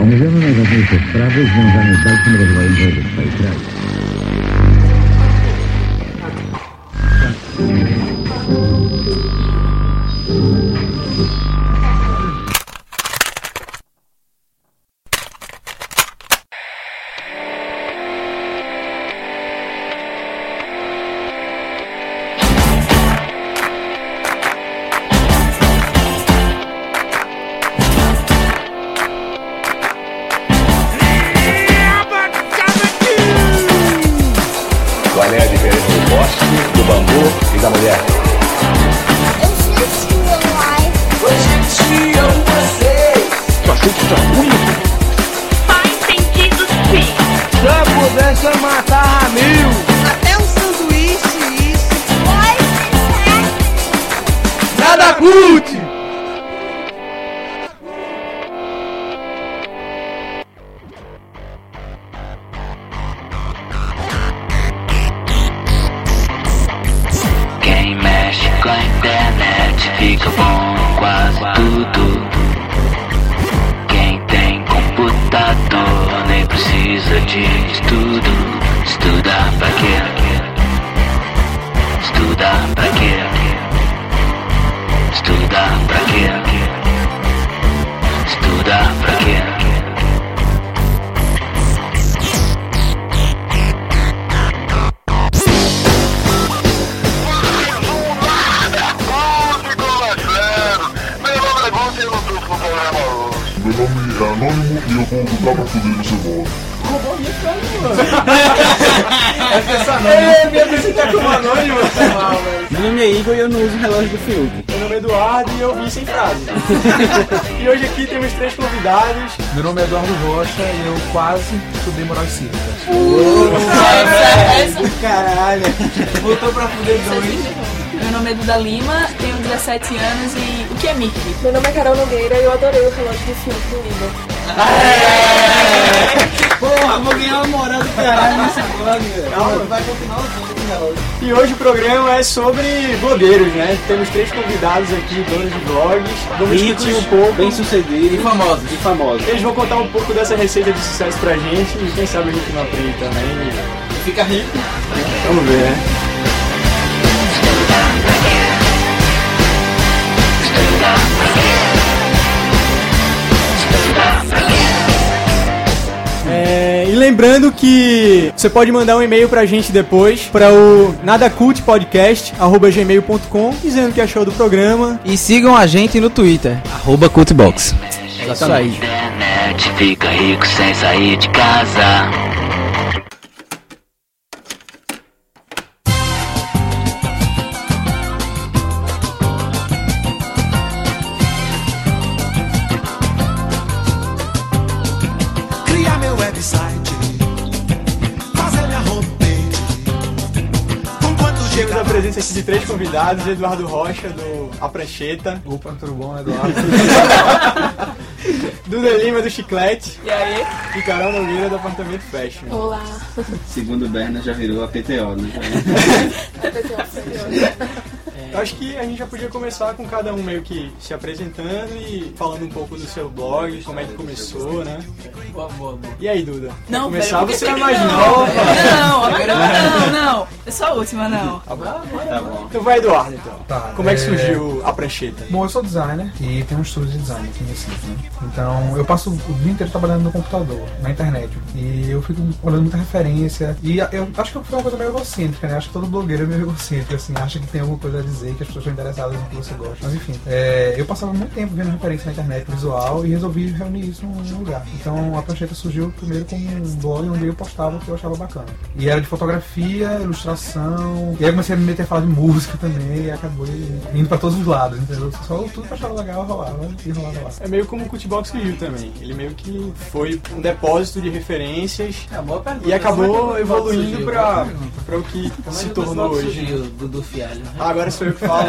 Omówione najważniejsze sprawy związane z dalszym rozwojem województwa i kraju. Qual Meu nome é Anônimo e eu vou lutar pra poder você volta. É, me apresentar como anônimo. Meu nome é Igor e eu não uso o relógio do Fiuk. Meu nome é Eduardo e eu vim sem frase. e hoje aqui temos três convidados. Meu nome é Eduardo Rocha e eu quase estudei moral cívica. Caralho. Voltou pra fuder dois. Meu nome é Duda Lima, tenho 17 anos e o que é Mickey? Meu nome é Carol Nogueira e eu adorei o relógio do filme do Igor. Porra, vou ganhar uma moral do caralho nesse blog, velho. Vai continuar usando esse relógio. E hoje o programa é sobre blogueiros, né? Temos três convidados aqui, donos de blogs. Vamos discutir um pouco. bem sucedido. E famosos. E famosos. Eles vão contar um pouco dessa receita de sucesso pra gente e quem sabe a gente não aprende também. Fica rico. Vamos ver, né? Lembrando que você pode mandar um e-mail pra gente depois para o nadacultpodcast@gmail.com dizendo o que achou do programa. E sigam a gente no Twitter, arroba Cultbox. É isso aí. Internet fica rico sem sair de casa. Presença aqui de três convidados, Eduardo Rocha do A Prancheta, Opa, tudo bom, Eduardo? Duda Lima do Chiclete E aí? e Carol Nogueira do Apartamento Fashion. Olá. Segundo o Berna já virou a PTO, né? Eu acho que a gente já podia começar com cada um meio que se apresentando e falando um pouco do seu blog, como é que começou, né? boa, boa, boa. E aí, Duda? Não, começar pera, você é mais não. nova. Não, não, não, não. Eu sou a última, não. Tá bom. Então vai, Eduardo, então. Tá, Como é que é- surgiu a prancheta? Bom, eu sou designer e tenho um estúdio de design aqui em Recife, né? Então, eu passo o dia inteiro trabalhando no computador, na internet. E eu fico olhando muita referência. E eu acho que foi uma coisa meio egocêntrica, né? Acho que todo blogueiro é meio egocêntrico, assim. Acha que tem alguma coisa a dizer, que as pessoas estão interessadas no que você gosta. Mas enfim, é, eu passava muito tempo vendo referência na internet visual e resolvi reunir isso num lugar. Então, a prancheta surgiu primeiro como um blog onde eu postava o que eu achava bacana. E era de fotografia, ilustração. E aí eu comecei a me meter a falar de música também e acabou indo pra todos os lados, entendeu? Só tudo que eu achava legal rolava e rolava lá. É meio como o Cutbox surgiu também. Ele meio que foi um depósito de referências É, boa pergunta. e acabou é evoluindo pra, pra o que é se tornou hoje. surgiu, Dudu Fialho? Ah, agora sou eu que falo.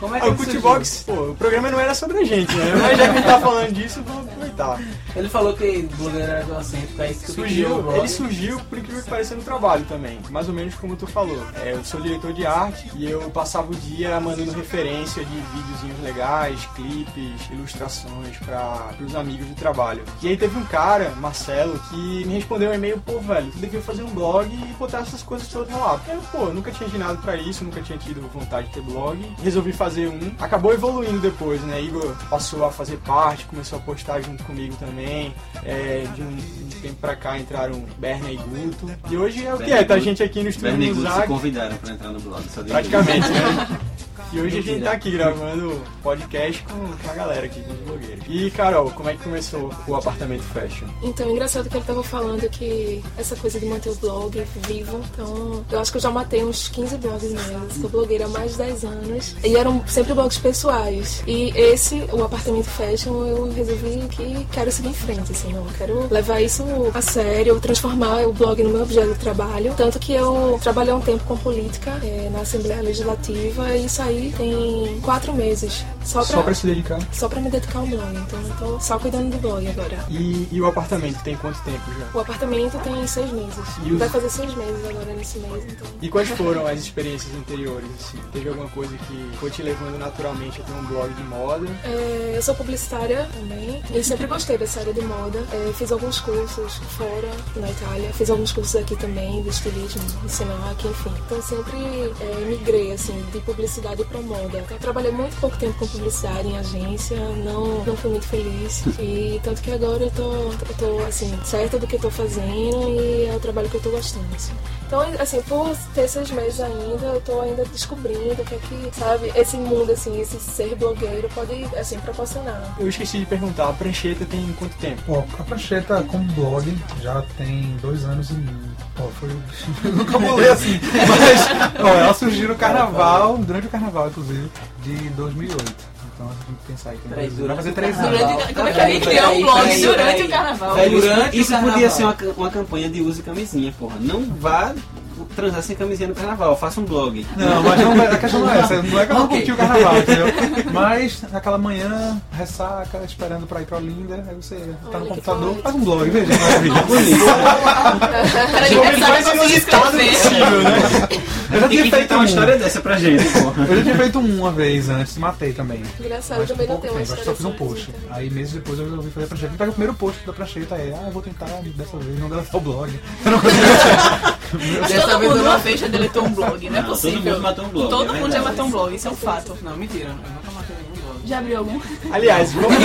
Como é Ah, o Cutbox, pô, o programa não era sobre a gente, né? Mas já que a gente tá falando disso, vou aproveitar. tá. Ele falou que blogueiro era egocêntrico, aí que criou o Surgiu, blog. ele surgiu, por incrível que pareça, no trabalho também. Mais ou menos como tu falou. É, eu sou diretor de arte e eu passava o dia mandando referência de videozinhos legais, clipes, ilustrações para os amigos do trabalho. E aí teve um cara, Marcelo, que me respondeu um e-mail, pô, velho, tu devia fazer um blog e botar essas coisas todas lá. Eu, pô, nunca tinha agendado pra isso, nunca tinha tido vontade de ter blog. Resolvi fazer um. Acabou evoluindo depois, né? Igor passou a fazer parte, começou a postar junto comigo também. É, de um, um tempo pra cá entraram Berna e Guto. E hoje é o que é, tá a gente aqui no estúdio Bernie do Good se convidaram pra entrar no blog. Praticamente, né? E hoje a gente tá aqui gravando podcast com, a galera aqui, com os blogueiros. E Carol, como é que começou o apartamento fashion? Então, é engraçado que ele tava falando que essa coisa de manter o blog vivo. Então, eu acho que eu já matei uns 15 blogs meus. Sou blogueira há mais de 10 anos. E eram sempre blogs pessoais. E esse, o apartamento fashion, eu resolvi que quero seguir em frente, assim, não. Quero levar isso a sério, transformar o blog no meu objeto de trabalho. Tanto que eu trabalhei um tempo com política eh, na Assembleia Legislativa e saí tem quatro meses. Só pra, Só pra se dedicar. só pra me dedicar ao blog. Então, eu tô só cuidando do blog agora. E, e o apartamento tem quanto tempo já? O apartamento tem seis meses. E os- Vai fazer seis meses agora nesse mês, então. E quais foram as experiências anteriores? Assim? Teve alguma coisa que foi te levando naturalmente a ter um blog de moda? É, eu sou publicitária também e sempre gostei dessa área de moda. É, fiz alguns cursos fora, na Itália. Fiz alguns cursos aqui também, de estilismo, Senac, enfim. Então sempre é, migrei, assim, de publicidade para moda. Eu trabalhei muito pouco tempo com publicidade em agência, não, não fui muito feliz. E tanto que agora eu tô, eu tô assim, certa do que eu tô fazendo e é o trabalho que eu tô gostando, assim. Então, assim, por ter seis meses ainda, eu tô ainda descobrindo o que é que, sabe, esse mundo, assim, esse ser blogueiro pode, assim, proporcionar. Eu esqueci de perguntar, a prancheta tem quanto tempo? Ó, a prancheta como blog já tem dois anos e ó, foi. Eu nunca vou ler assim. Mas ó, ela surgiu no carnaval, durante o carnaval, inclusive, de 2008. Então a gente tem que pensar dois- vai fazer três durante anos. Durante, como é que ele criou um blog durante o carnaval? Durante isso podia ser uma campanha de use camisinha, porra. Não vá transar sem camisinha no carnaval, faça um blog. Não, mas não, a questão não é essa. Não é que eu não curti o carnaval, entendeu? Mas naquela manhã, ressaca, esperando pra ir pra Olinda, aí você tá no computador, faz um blog, veja, maravilha. Mais saber como inusitado escrever. possível, né? Eu já Tem tinha feito uma um. história dessa pra gente, porra. Eu já tinha feito um uma vez antes, matei também. Engraçado, eu Mas também não tenho uma história só fiz um assim, post. então. Aí meses depois eu resolvi fazer a prancheta. Então o primeiro post da prancheta é, ah, eu vou tentar dessa vez não deletar o blog. Eu não Dessa todo vez mundo eu uma não- vez já deletou um blog, não é Não, todo possível. mundo matou um blog, Todo é mundo já matou um blog, isso é um fato. Não, mentira, eu nunca matei nenhum blog. Já abriu algum? Aliás, vamos,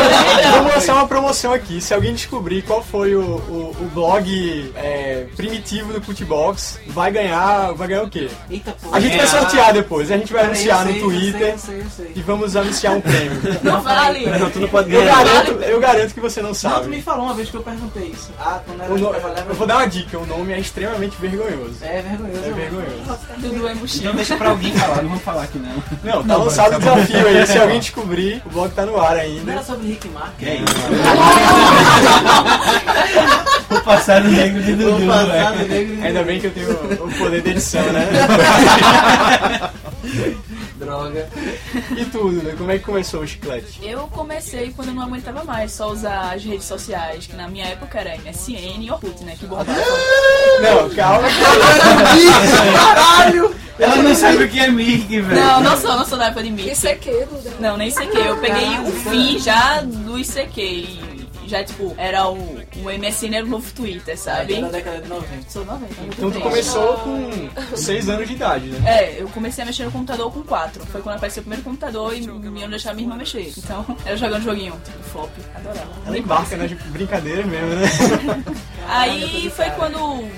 vamos lançar uma promoção aqui. Se alguém descobrir qual foi o, o, o blog é, primitivo do Putbox, vai ganhar. Vai ganhar o quê? Eita porra. A gente vai É. sortear depois, a gente vai anunciar no eu Twitter sei, eu sei, eu sei. e vamos anunciar um prêmio. Não vale. Não, tu não pode Eu ganhar. garanto, eu garanto que você não Não, tu sabe. me falou uma vez que eu perguntei isso. Ah, quando era no- eu vou dar uma dica, o nome é extremamente vergonhoso. É vergonhoso. É né? vergonhoso. Dudu é mochila. Então deixa pra alguém falar, não vamos falar aqui não. Não, tá lançado o desafio aí. Se alguém descobrir, o blog tá no ar Não ainda. era sobre Rick. Que é isso? o passado negro de Dudu, velho. negro Ainda bem que eu tenho o poder de edição, né? Droga. E tudo, né? Como é que começou o chiclete? Eu comecei quando eu não aguentava mais só usar as redes sociais, que na minha época era MSN e Orkut, né? Que bombava. Não, calma. Caralho! Ela não sabe o que é Mickey, velho. Não, não sou, não sou da época de que, Duda? Não, nem sei que. Eu peguei o fim já do ICQ. E já, tipo, era o, o MSN era o novo Twitter, sabe? Da década de 90. Sou 90. muito Então tu começou com 6 anos de idade, né? É, eu comecei a mexer no computador com 4. Foi quando apareceu o primeiro computador e me iam deixar minha irmã mexer. Então, era jogando joguinho, tipo, flop. Adorava. Ela embarca nas brincadeiras mesmo, né? Aí foi quando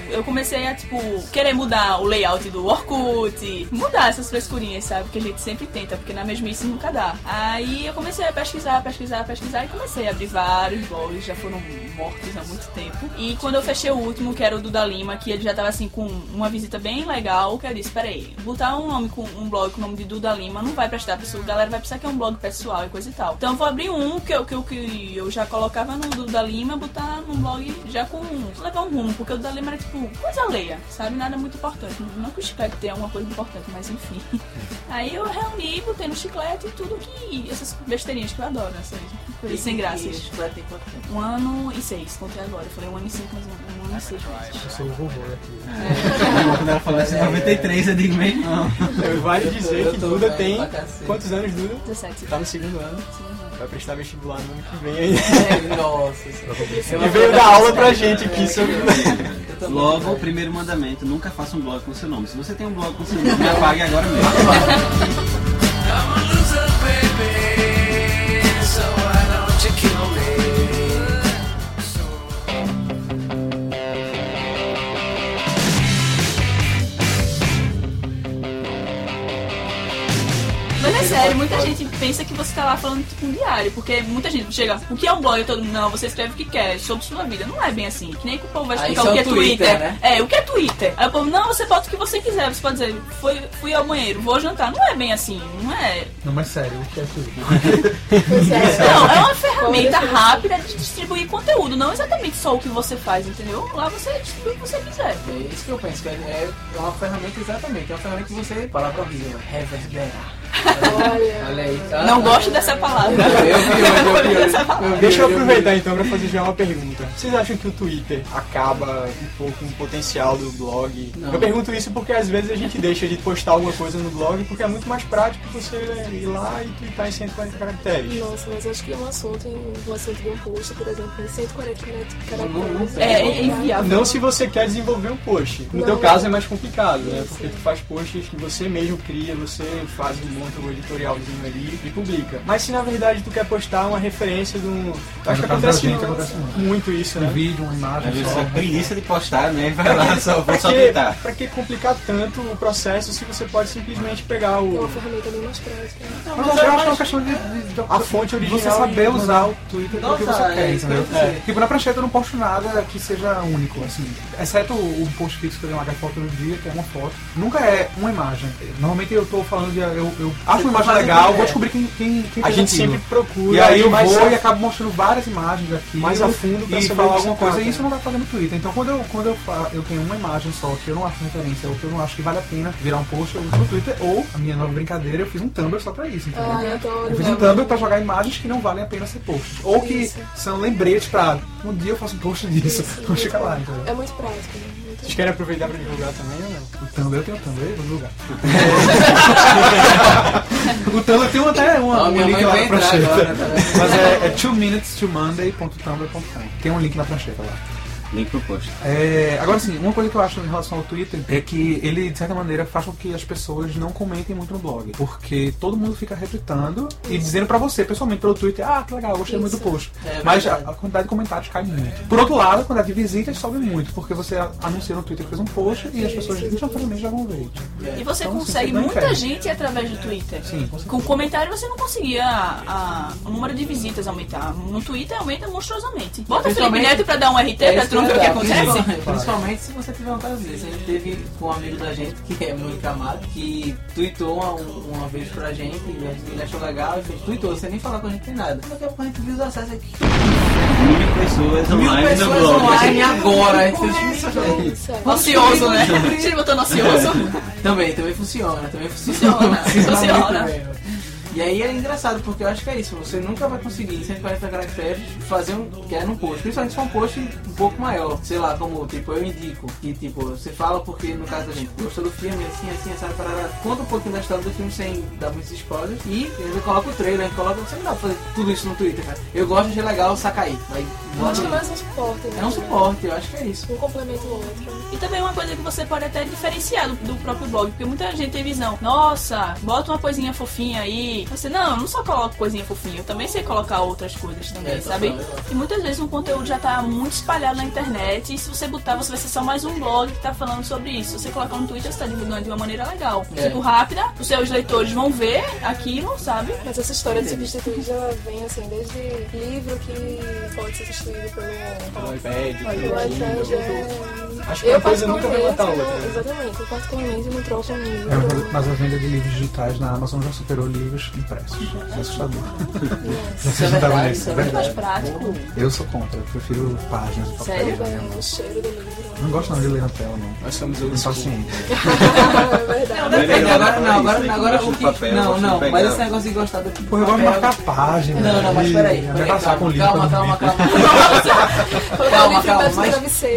eu comecei a, tipo, querer mudar o layout do Orkut, mudar essas frescurinhas, sabe? Que a gente sempre tenta, porque na mesmice nunca dá. Aí eu comecei a pesquisar, pesquisar, pesquisar e comecei a abrir vários blogs, já foram mortos há muito tempo. E quando eu fechei o último, que era o do da Lima, que ele já tava assim com uma visita bem legal, que eu disse, peraí, botar um nome com um blog com o nome de Duda Lima não vai prestar pessoa, a galera vai pensar que é um blog pessoal e coisa e tal. Então eu vou abrir um que eu, que eu, que eu já colocava no Duda Lima, botar num blog já com levar um rumo, porque o Duda Lima era tipo coisa alheia, sabe? Nada muito importante. Não que o Skype tenha alguma coisa importante, mas enfim. Aí eu reuni, botei no chiclete e tudo que. essas besteirinhas que eu adoro, essas coisas sem graça. Chiclete tempo? Um ano e seis, contei agora. Eu falei um ano e cinco, mas um, um ano e seis meses. Eu sou o vovô aqui. Quando ela falou assim, 93, eu digo, mas não. Eu vale dizer Eu que Duda tem. Quantos anos, Duda? 17. Tá no segundo ano. Sim. Vai prestar vestibular no ano que vem ainda. É, Nossa, isso Ele veio dar aula pra gente aqui sobre. Logo, o primeiro mandamento, nunca faça um blog com seu nome. Se você tem um blog com seu nome, apague agora mesmo. muita gente pensa que você tá lá falando tipo um diário, porque muita gente chega, o que é um blog? Todo mundo, não, você escreve o que quer, sobre sua vida. Não é bem assim. Que nem que o povo vai Aí explicar o que é é o Twitter, Twitter. né? É, o que é Twitter? Aí o povo, não, você bota o que você quiser. Você pode dizer, foi, fui ao banheiro, vou jantar. Não é bem assim, não é. Não, mas sério, o que é? Pois é. Não, é uma ferramenta Como rápida de distribuir conteúdo, não exatamente só o que você faz, entendeu? Lá você distribui o que você quiser. É isso que eu penso, que é é uma ferramenta exatamente, é uma ferramenta que você, palavra horrível, reverberar. Olha. Olha aí. Não gosto dessa palavra. Deixa eu aproveitar então pra fazer já uma pergunta. Vocês acham que o Twitter acaba um pouco com o potencial do blog? Não. Eu pergunto isso porque às vezes a gente deixa de postar alguma coisa no blog porque é muito mais prático você ir lá e twittar em 140 caracteres. Nossa, mas acho que um assunto, em, um assunto de um post, por exemplo, em 140 caracteres. É, é inviável. Não se você quer desenvolver um post. No Não. teu caso é mais complicado, né? Porque tu faz posts que você mesmo cria, você faz um monta o editorialzinho ali e publica. Mas se na verdade tu quer postar uma referência de um. Eu acho que acontece, gente, acontece muito. muito isso, Um né? vídeo, uma imagem Às vezes só. é preguiça de postar, né? Vai lá, só, vou só twittar. pra que complicar tanto o processo se você pode simplesmente pegar É uma o, ferramenta bem mais prática. Mas eu acho que é uma questão de, de- de- a fonte de original. você saber e- usar o Twitter pro que você é quer, eu entendeu? Tipo, na prancheta eu não posto nada que seja único, assim. Exceto o post fixo que eu dei uma foto no dia, que é uma foto. Nunca é uma imagem. Normalmente eu tô falando de. Eu, eu acho uma imagem legal, ideia. vou descobrir quem, quem, quem A gente aquilo. sempre procura. E aí eu mais vou a- e acabo mostrando várias imagens aqui. Mais a fundo pra e saber falar alguma coisa. trata. E isso não vai fazer no Twitter. Então quando eu, quando eu, eu tenho uma imagem só que eu não acho referência ou que eu não acho que vale a pena virar um post, eu uso no Twitter. Ou, a minha nova brincadeira, eu fiz um Tumblr só pra isso, entendeu? Ah, eu adoro. Eu fiz um Tumblr pra jogar imagens que não valem a pena ser posts. Ou que Isso. são lembretes pra um dia eu faço um post disso. Isso, Não chega muito- lá, entendeu? É muito prático, né? Vocês querem aproveitar pra divulgar também ou não? O Tumblr eu tenho o Tumblr, vou divulgar. o Tumblr tem até uma, Ó, um link lá na prancheta. agora, tá? Mas é, é 2minutestomonday.tumblr.com. Tem um link na prancheta lá. Link pro post. É, agora sim, uma coisa que eu acho em relação ao Twitter é que ele, de certa maneira, faz com que as pessoas não comentem muito no blog. Porque todo mundo fica retweetando e dizendo pra você, pessoalmente, pelo Twitter, ah, que legal, gostei muito do Isso. post. É Mas a, a quantidade de comentários cai muito. Por outro lado, a quantidade de visitas sobe muito, porque você a- anuncia no Twitter que fez um post e as pessoas instantaneamente já vão ver. E você Então, consegue você tem muita gente através do Twitter. Sim, com comentário você não conseguia a, o número de visitas aumentar. No Twitter aumenta monstruosamente. Bota Felipe Neto pra dar um RT É pra isso não ver o eu que ia acontece. falar. Principalmente se você tiver vontade disso. A gente teve com um amigo da gente, que é muito amado, que tweetou uma, uma vez pra gente, e ele achou legal e fez, tweetou, sem nem falar com a gente nem nada. Daqui a pouco a gente viu os acessos aqui. Mil pessoas Mil online no pessoas blog. online agora. A gente fez, Isso, é. Ocioso, né? Você botou no ocioso. Também, também funciona, também funciona. Funciona, funciona. E aí é engraçado, porque eu acho que é isso, você nunca vai conseguir em 140 caracteres fazer um que é num post, principalmente se for um post um pouco maior, sei lá, como tipo, eu indico, que tipo, você fala porque no caso da gente gostou do filme, assim, assim, sabe, parará, conta um pouquinho da história do filme sem dar muitos spoilers e ele coloca o trailer, a gente coloca, você não dá pra fazer tudo isso no Twitter, cara. Eu gosto de legal Sacaí, aí Eu acho que é mais um suporte, né? É um suporte, eu acho que é isso. Um complementa o outro. E também uma coisa que você pode até diferenciar do, do próprio blog, porque muita gente tem visão. Nossa, bota uma coisinha fofinha aí. Você, não, eu não só coloco coisinha fofinha, eu também sei colocar outras coisas também, É, sabe? E muitas vezes o conteúdo já tá muito espalhado na internet, e se você botar, você vai ser só mais um blog que tá falando sobre isso. Se você colocar no Twitter, você tá divulgando de uma maneira legal. É. Tipo, rápida, os seus leitores vão ver aquilo, sabe? Mas essa história de substituir já vem assim, desde livro que pode ser substituído pelo, Pelo iPad, pelo iPad. Kindle. É... Acho que uma coisa nunca vai matar a outra. né? Exatamente, eu particularmente não troco um livro. É, mas a venda de livros digitais na Amazon já superou livros livros impressos. É assustador. Isso é verdade, isso é Mais verdade. prático. Eu sou contra, eu prefiro páginas de papel. Sério? É, o cheiro do livro. Não gosto não de ler na tela, não. Nós somos old school. Impaciente. é verdade. Não, depende, agora, não, agora, agora gosto o que. papel, não, não, pegar. mas esse negócio de gostar do Pô, eu gosto de marcar páginas. Não, não, mas peraí. peraí abraçar com calma, o livro. calma, não calma, calma. Calma,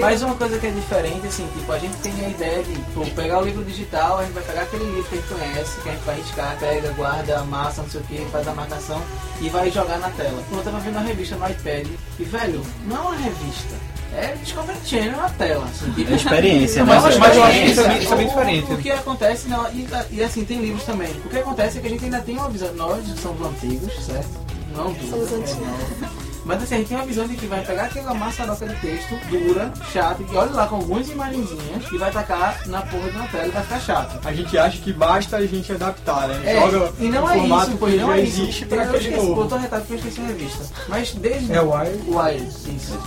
Mas, uma coisa que é diferente, assim, tipo, a gente tem a ideia de pô, pegar o livro digital, a gente vai pegar aquele livro que a gente conhece, que a gente vai riscar, pega, guarda, não sei o que, faz a marcação e vai jogar na tela. Eu tava vendo uma revista no iPad, e velho, não é uma revista. É Discovery Channel na tela. Assim, tipo, É experiência, né? mas, mas eu acho que isso é bem- isso é bem O- diferente. O, que acontece, não, e, e assim, tem livros também. O que acontece é que a gente ainda tem uma visão, nós somos antigos, certo? Não Somos antigos. Mas assim, a gente tem uma visão de que vai pegar aquela maçaroca de texto dura, chata, que olha lá com algumas imagenzinhas e vai tacar na porra de uma tela e vai ficar chato. A gente acha que basta a gente adaptar, né? É, Joga e não é formato isso, que não é isso. existe pra eu aquele esqueci, novo. botou retalho porque eu esqueci a revista. Mas desde. É o Wild? Wild, isso.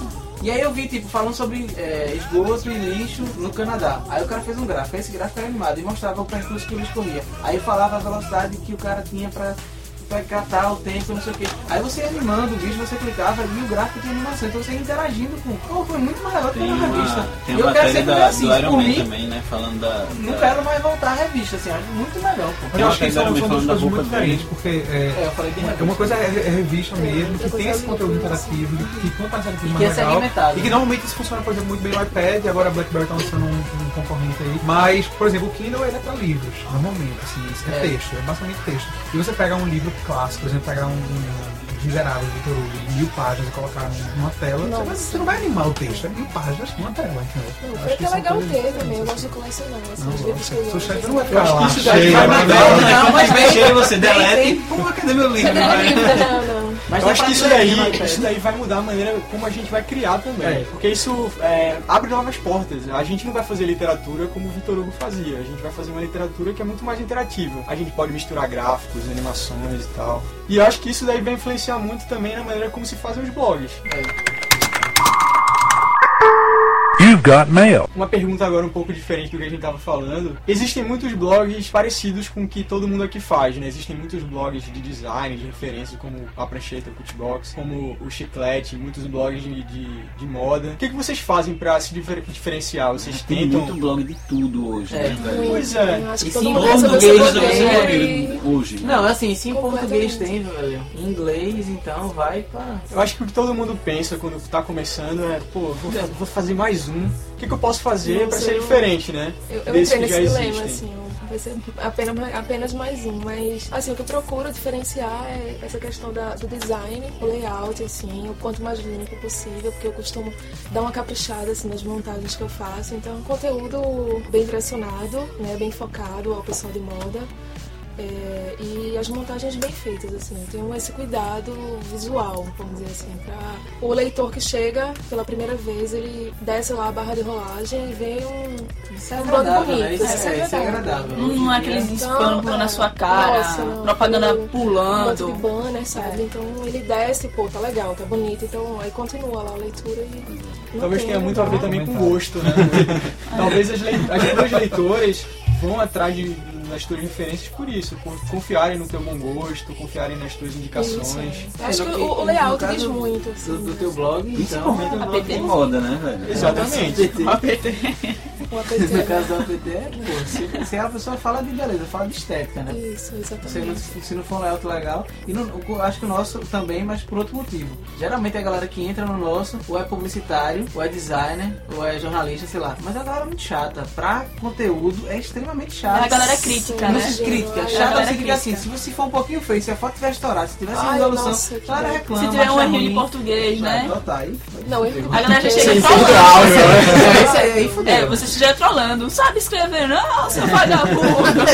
E aí eu vi, tipo, falando sobre é, esgoto e lixo no Canadá. Aí o cara fez um gráfico, esse gráfico era animado e mostrava o percurso que o lixo corria. Aí falava a velocidade que o cara tinha pra, pra catar o tempo, não sei o quê. Aí você ia animando o bicho, você clicava e o gráfico tinha animação. Então você ia interagindo com. Pô, foi muito mais legal que Tem na revista. uma, tem eu uma quero sempre ver da, assim, do Iron por Man mim, também, né? Falando da. não da- quero mais voltar à revista, assim, acho muito melhor, pô. Eu acho que uma são, duas da coisas muito boca diferentes, porque é, É, eu falei de uma- uma coisa é, é revista mesmo, que tem esse conteúdo interativo, que interativo que é mais legal. E que normalmente isso funciona, por exemplo, muito bem no iPad, agora a BlackBerry tá lançando um, um concorrente aí. Mas, por exemplo, o Kindle ele é pra livros, normalmente, assim, isso é, É. texto, é basicamente texto. E você pega um livro clássico, por exemplo, pegar um, um Hugo, de mil páginas e colocar numa tela, você, vai- você não vai animar o texto, é mil páginas numa tela, entendeu? Não, Acho porque é são legal ter também. Eu gosto de colecionar. Não, os livros que eu Seu gosto. chefe não vai ficar acho que lá cheio, vai né? Não, mas vem, você deleta e. Pô, cadê meu livro? Cadê meu livro? Não, não. Mas eu dá acho que isso daí, isso daí vai mudar a maneira como a gente vai criar também. É. Porque isso é, abre novas portas. A gente não vai fazer literatura como o Vitor Hugo fazia. A gente vai fazer uma literatura que é muito mais interativa. A gente pode misturar gráficos, animações e tal. E eu acho que isso daí vai influenciar muito também na maneira como se fazem os blogs. You've got mail. Uma pergunta agora um pouco diferente do que a gente tava falando. Existem muitos blogs parecidos com o que todo mundo aqui faz, né? Existem muitos blogs de design, de referência, como a Prancheta, o Putbox, como o Chiclete, muitos blogs de, de, de moda. O que, que vocês fazem pra se difer- diferenciar? Vocês Tem tentam... muito blog de tudo hoje, É. né, velho? Pois é. Eu acho que E todo sim, mundo todo pensa mundo nessa gosta blogueira desse e- blog hoje. né? Não, assim, se em português tem, velho. Em inglês, então vai pra. Eu acho que o que todo mundo pensa quando tá começando é, pô, vou, vou fazer mais um. O que, que eu posso fazer Nossa, ser eu- diferente, né? Eu, eu entrei nesse dilema, assim, vai ser apenas, apenas mais um, mas assim, o que eu procuro diferenciar é essa questão da, do design, o layout, assim, o quanto mais limpo possível, porque eu costumo dar uma caprichada assim, nas montagens que eu faço, então conteúdo bem direcionado, né, bem focado ao pessoal de moda. É, e as montagens bem feitas, assim, eu tenho esse cuidado visual, vamos dizer assim, para o leitor que chega pela primeira vez, ele desce lá a barra de rolagem e vê um, Isso é um bonito, né? Isso isso é, isso é agradável. Não, não é aqueles Então, spam pulando na é, sua cara, nossa, propaganda aquele Um monte pulando. de banner, sabe? Então ele desce, pô, tá legal, tá bonito. Então aí continua lá a leitura e. não Talvez tem tenha muito a ver também com gosto, né? Talvez as, as tuas leitoras vão atrás de, das tuas referências por isso, por confiarem no teu bom gosto, confiarem nas tuas indicações. Isso, é. Acho É, que o, o layout diz muito, assim. Do, do teu blog, então. Principalmente no blog de moda, né, velho? Exatamente. O APT. No caso do APT, pô, se, se a pessoa fala de beleza, fala de estética, né? Isso, Se não, exatamente. se não for um layout legal, e acho que o nosso também, mas por outro motivo. Geralmente a galera que entra no nosso, ou é publicitário, ou é designer, ou é jornalista, sei lá. Mas a galera é muito chata. Pra conteúdo é extremamente chata. A galera é crítica, Não né? se crítica. Chata é é assim, se você for um pouquinho feio, se a foto tiver estourada, se tiver sem Ai, resolução, nossa, a que galera dó. reclama. Se tiver um errinho de português, né? Ah, tá, aí, Não, A galera já chega trolando. É, isso aí, aí fudeu. É, você estiver trolando, sabe escrever, não, seu vagabundo.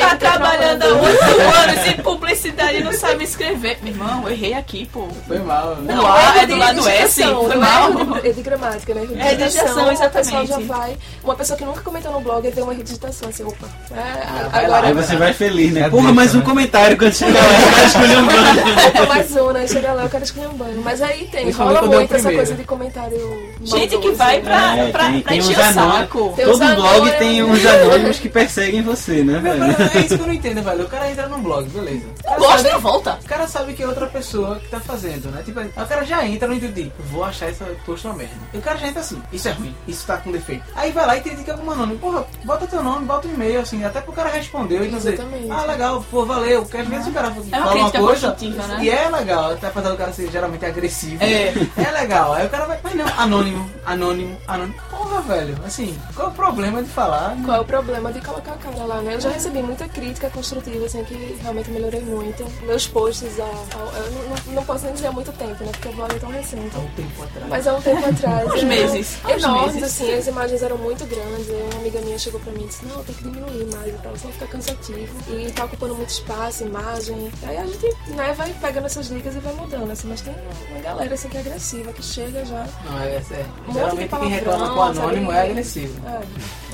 tá trabalhando há oito anos em publicidade e não sabe escrever. Meu irmão, eu errei aqui, pô. Foi mal. né? Não, erro é do de lado S, digitação, foi o mal. erro de, de gramática, né? É, digitação, O pessoal exatamente. já vai. Uma pessoa que nunca comentou no blog vê uma erro de digitação, assim, opa. É, vai agora Aí você vai feliz, né? É Porra, mais um né? comentário quando chegar lá, você vai escolher um banco. Opa, mais um, né? Chega lá, eu quero escolher um banho. Mas aí tem, rola é o muito essa primeiro. coisa de comentário. Gente que vai né? pra, É, pra, tem- pra tem encher o saco. Tem Todo blog tem uns anônimos que perseguem você, né, velho? É isso que eu não entendo, velho. O cara entra num blog, beleza. O cara Gosta sabe- e volta. O cara sabe que é outra pessoa que tá fazendo, né? Tipo, o cara já entra no intuito de, vou achar essa post uma merda. E o cara já entra assim, isso é ruim, isso tá com defeito. Aí vai lá e critica algum anônimo. Porra, bota teu nome, bota um e-mail, assim, até pro cara responder e dizer, ah, legal, pô, valeu. Porque às vezes o cara É uma fala uma coisa né? e é legal, até apesar do cara ser geralmente agressivo. É. É legal. Aí o cara vai, mas não, anônimo, anônimo, anônimo. Porra, velho, assim, qual é o problema de falar? Qual é o problema de colocar a cara lá, né? Eu já recebi muita crítica construtiva, assim, que realmente melhorei muito. Meus posts, há- eu não, não- posso nem dizer há muito tempo, né? Porque o blog é tão recente. Há um tempo atrás. Mas há um tempo atrás. Uns eu- meses, Enormes, meses. assim, as imagens eram muito grandes. Aí uma amiga minha chegou pra mim e disse, não, tem que diminuir mais e tal, senão fica cansativo. E tá ocupando muito espaço, imagem. Aí a gente, né, vai pegando essas dicas e vai mudando, assim. Mas tem uma galera, assim, que é agressiva, que chega já... Não, é, é. Um Geralmente quem reclama com anônimo sabe? é agressivo. É,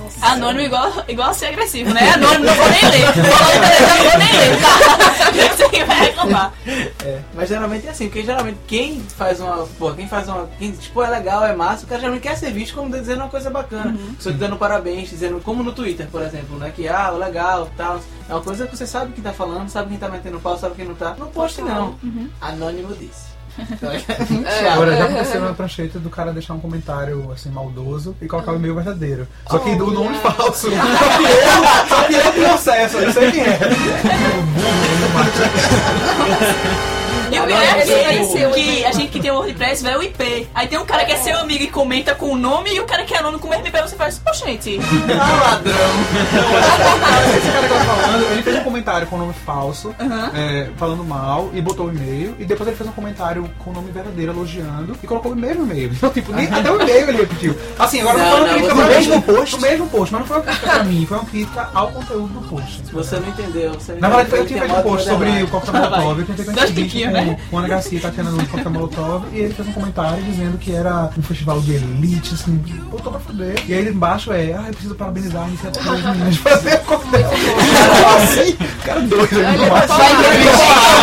nossa. Anônimo igual, igual a ser agressivo, né? Anônimo não vou nem ler. Não vou nem ler, tá? Você vai reclamar. É, mas geralmente é assim, porque geralmente quem faz uma. Pô, quem faz uma. Quem, tipo, é legal, é massa, o cara geralmente quer ser visto como dizendo uma coisa bacana. Uhum. Só te dando parabéns, dizendo, como no Twitter, por exemplo, né? Que ah, legal, tal. É uma coisa que você sabe quem tá falando, sabe quem tá metendo pau, sabe quem não tá. Não poste não. Uhum. Anônimo disse. Então, é É. Agora já aconteceu na prancheta do cara deixar um comentário assim maldoso e colocar o e-mail verdadeiro. Só que do nome falso. Só que eu, só que eu acesso, eu sei quem é. E o seu, que a gente que tem o WordPress vai o IP. Aí tem um cara que é seu amigo e comenta com o nome e o cara que é anônimo com o mesmo IP. Você faz, pô, gente. Ah, ladrão. Esse cara que eu tô falando, ele fez um comentário com o nome falso, Aham. é, falando mal, e botou o e-mail, e depois ele fez um comentário com o nome verdadeiro, elogiando, e colocou o mesmo e-mail. Então, tipo, nem, até o e-mail ele repetiu. Assim, agora Não, não, foi uma não, crítica no no mesmo post. No mesmo post, mas não foi uma crítica pra mim, foi uma crítica ao conteúdo do post. Você não entendeu. Você não Na verdade, eu tinha feito um post sobre o Molotov, eu tentei fazer Um vídeo tiquinhos, com, né? com Ana Garcia e Tatiana do coquetel Molotov, e ele fez um comentário dizendo que era um festival de elite, assim, botou pra fuder. E aí embaixo é, ah, eu preciso parabenizar a iniciativa das meninas de fazer coquetel. assim, cara doido, ele não Vai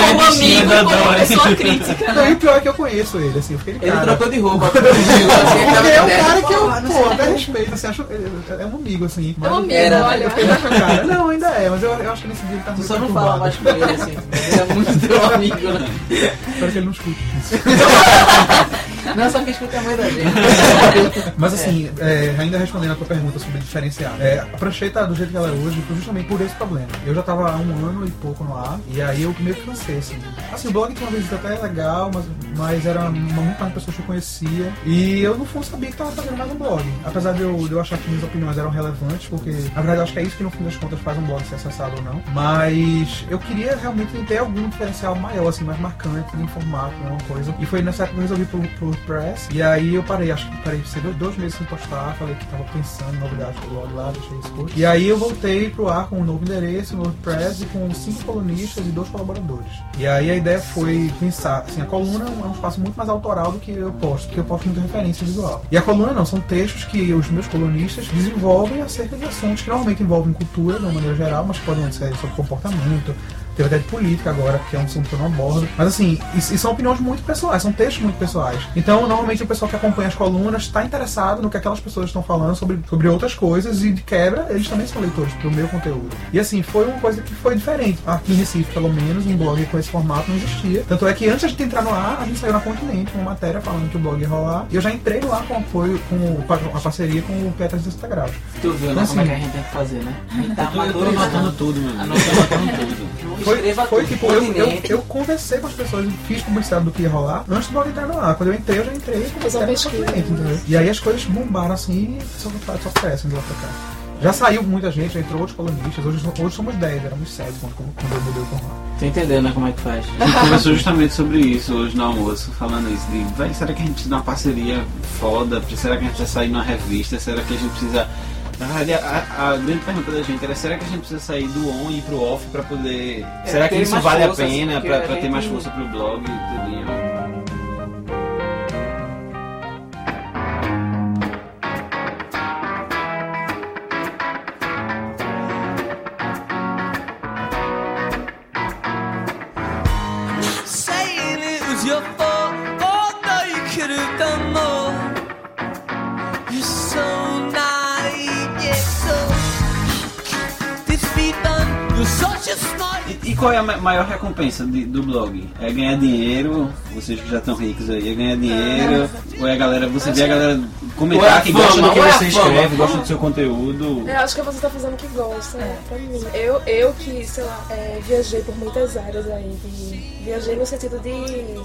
como amigo como pessoa crítica. Não, e o pior é que eu conheço ele, assim, eu fiquei Ele trocou de roupa. Porque é um cara que eu, Pô, até respeito, assim, acho, é um amigo, assim. É um amigo, olha. Eu fiquei cara. Não, ainda é, mas eu, eu acho que nesse dia ele tá Tu muito só não fala mais com ele, assim. Ele é muito teu amigo, né? Espero que ele não. Não, só que escuta a mãe da gente. Mas assim, é, ainda respondendo a tua pergunta sobre diferenciar. É, a prancheta do jeito que ela é hoje foi justamente por esse problema. Eu já tava há um ano e pouco no ar, e aí eu meio que cansei, assim. Assim, o blog tinha uma visita até legal, mas, mas era uma, muito mais pessoas que eu conhecia. E eu no fundo sabia que tava fazendo mais um blog. Apesar de eu, de eu achar que minhas opiniões eram relevantes, porque na verdade eu acho que é isso que no fim das contas faz um blog ser acessado ou não. Mas eu queria realmente ter algum diferencial maior, assim, mais marcante em formato, alguma coisa. E foi nessa época que eu resolvi pro, pro WordPress. E aí eu parei, acho que parei dois, meses sem postar, falei que tava pensando em novidades do blog lá, deixei isso. E aí eu voltei pro ar com um novo endereço no WordPress e com cinco colunistas e dois colaboradores. E aí a ideia foi pensar, assim, a coluna é um espaço muito mais autoral do que eu posto, porque eu posto muita referência visual. E a coluna não, são textos que os meus colunistas desenvolvem acerca de assuntos que normalmente envolvem cultura de uma maneira geral, mas podem ser sobre comportamento, Teve até de política agora, que é um assunto que eu não abordo. Mas assim, e, e são opiniões muito pessoais, são textos muito pessoais. Então, normalmente o pessoal que acompanha as colunas está interessado no que aquelas pessoas estão falando sobre, sobre outras coisas e de quebra, eles também são leitores pro meu conteúdo. E assim, foi uma coisa que foi diferente. Aqui em Recife, pelo menos, um blog com esse formato não existia. Tanto é que antes de a gente entrar no ar, a gente saiu na Continente com uma matéria falando que o blog ia rolar. E eu já entrei ar com apoio, com a parceria com o Petras 60 Graus. Tu viu, né? Então, como é que a assim, gente tem que fazer, né? A gente tá amadorizando. anotando tudo, amigo. Anotando, anotando tudo. Foi, Escreva foi tudo. tipo, eu, eu, eu conversei com as pessoas, fiz publicidade do que ia rolar antes do blog entrar no ar. Quando eu entrei, eu já entrei com Fazer uma matéria pesquisa. completamente, entendeu? E aí as coisas bombaram assim e só, só crescem de lá pra cá. Já saiu muita gente, já entrou outros colunistas, hoje, hoje somos 10, éramos 7 quando, quando eu mudei o formato. Tô entendendo, né, como é que faz. A gente conversou justamente sobre isso hoje no almoço, falando isso de, será que a gente precisa de uma parceria foda? Será que a gente precisa sair numa revista? Será que a gente precisa. Na verdade, a, a grande pergunta da gente era: será que a gente precisa sair do on e pro off pra poder. será que isso vale a pena a pra ter mais força pro blog e qual é a ma- maior recompensa de- do blog? É ganhar dinheiro, vocês que já estão ricos aí, é ganhar dinheiro, ou é a galera, você vê a galera é comentar a que fama, gosta do que é você fama. escreve, gosta do seu conteúdo. Eu acho que você tá fazendo o que gosta, né? Pra mim. Eu, eu que, sei lá, é, viajei por muitas áreas aí. De, viajei no sentido de.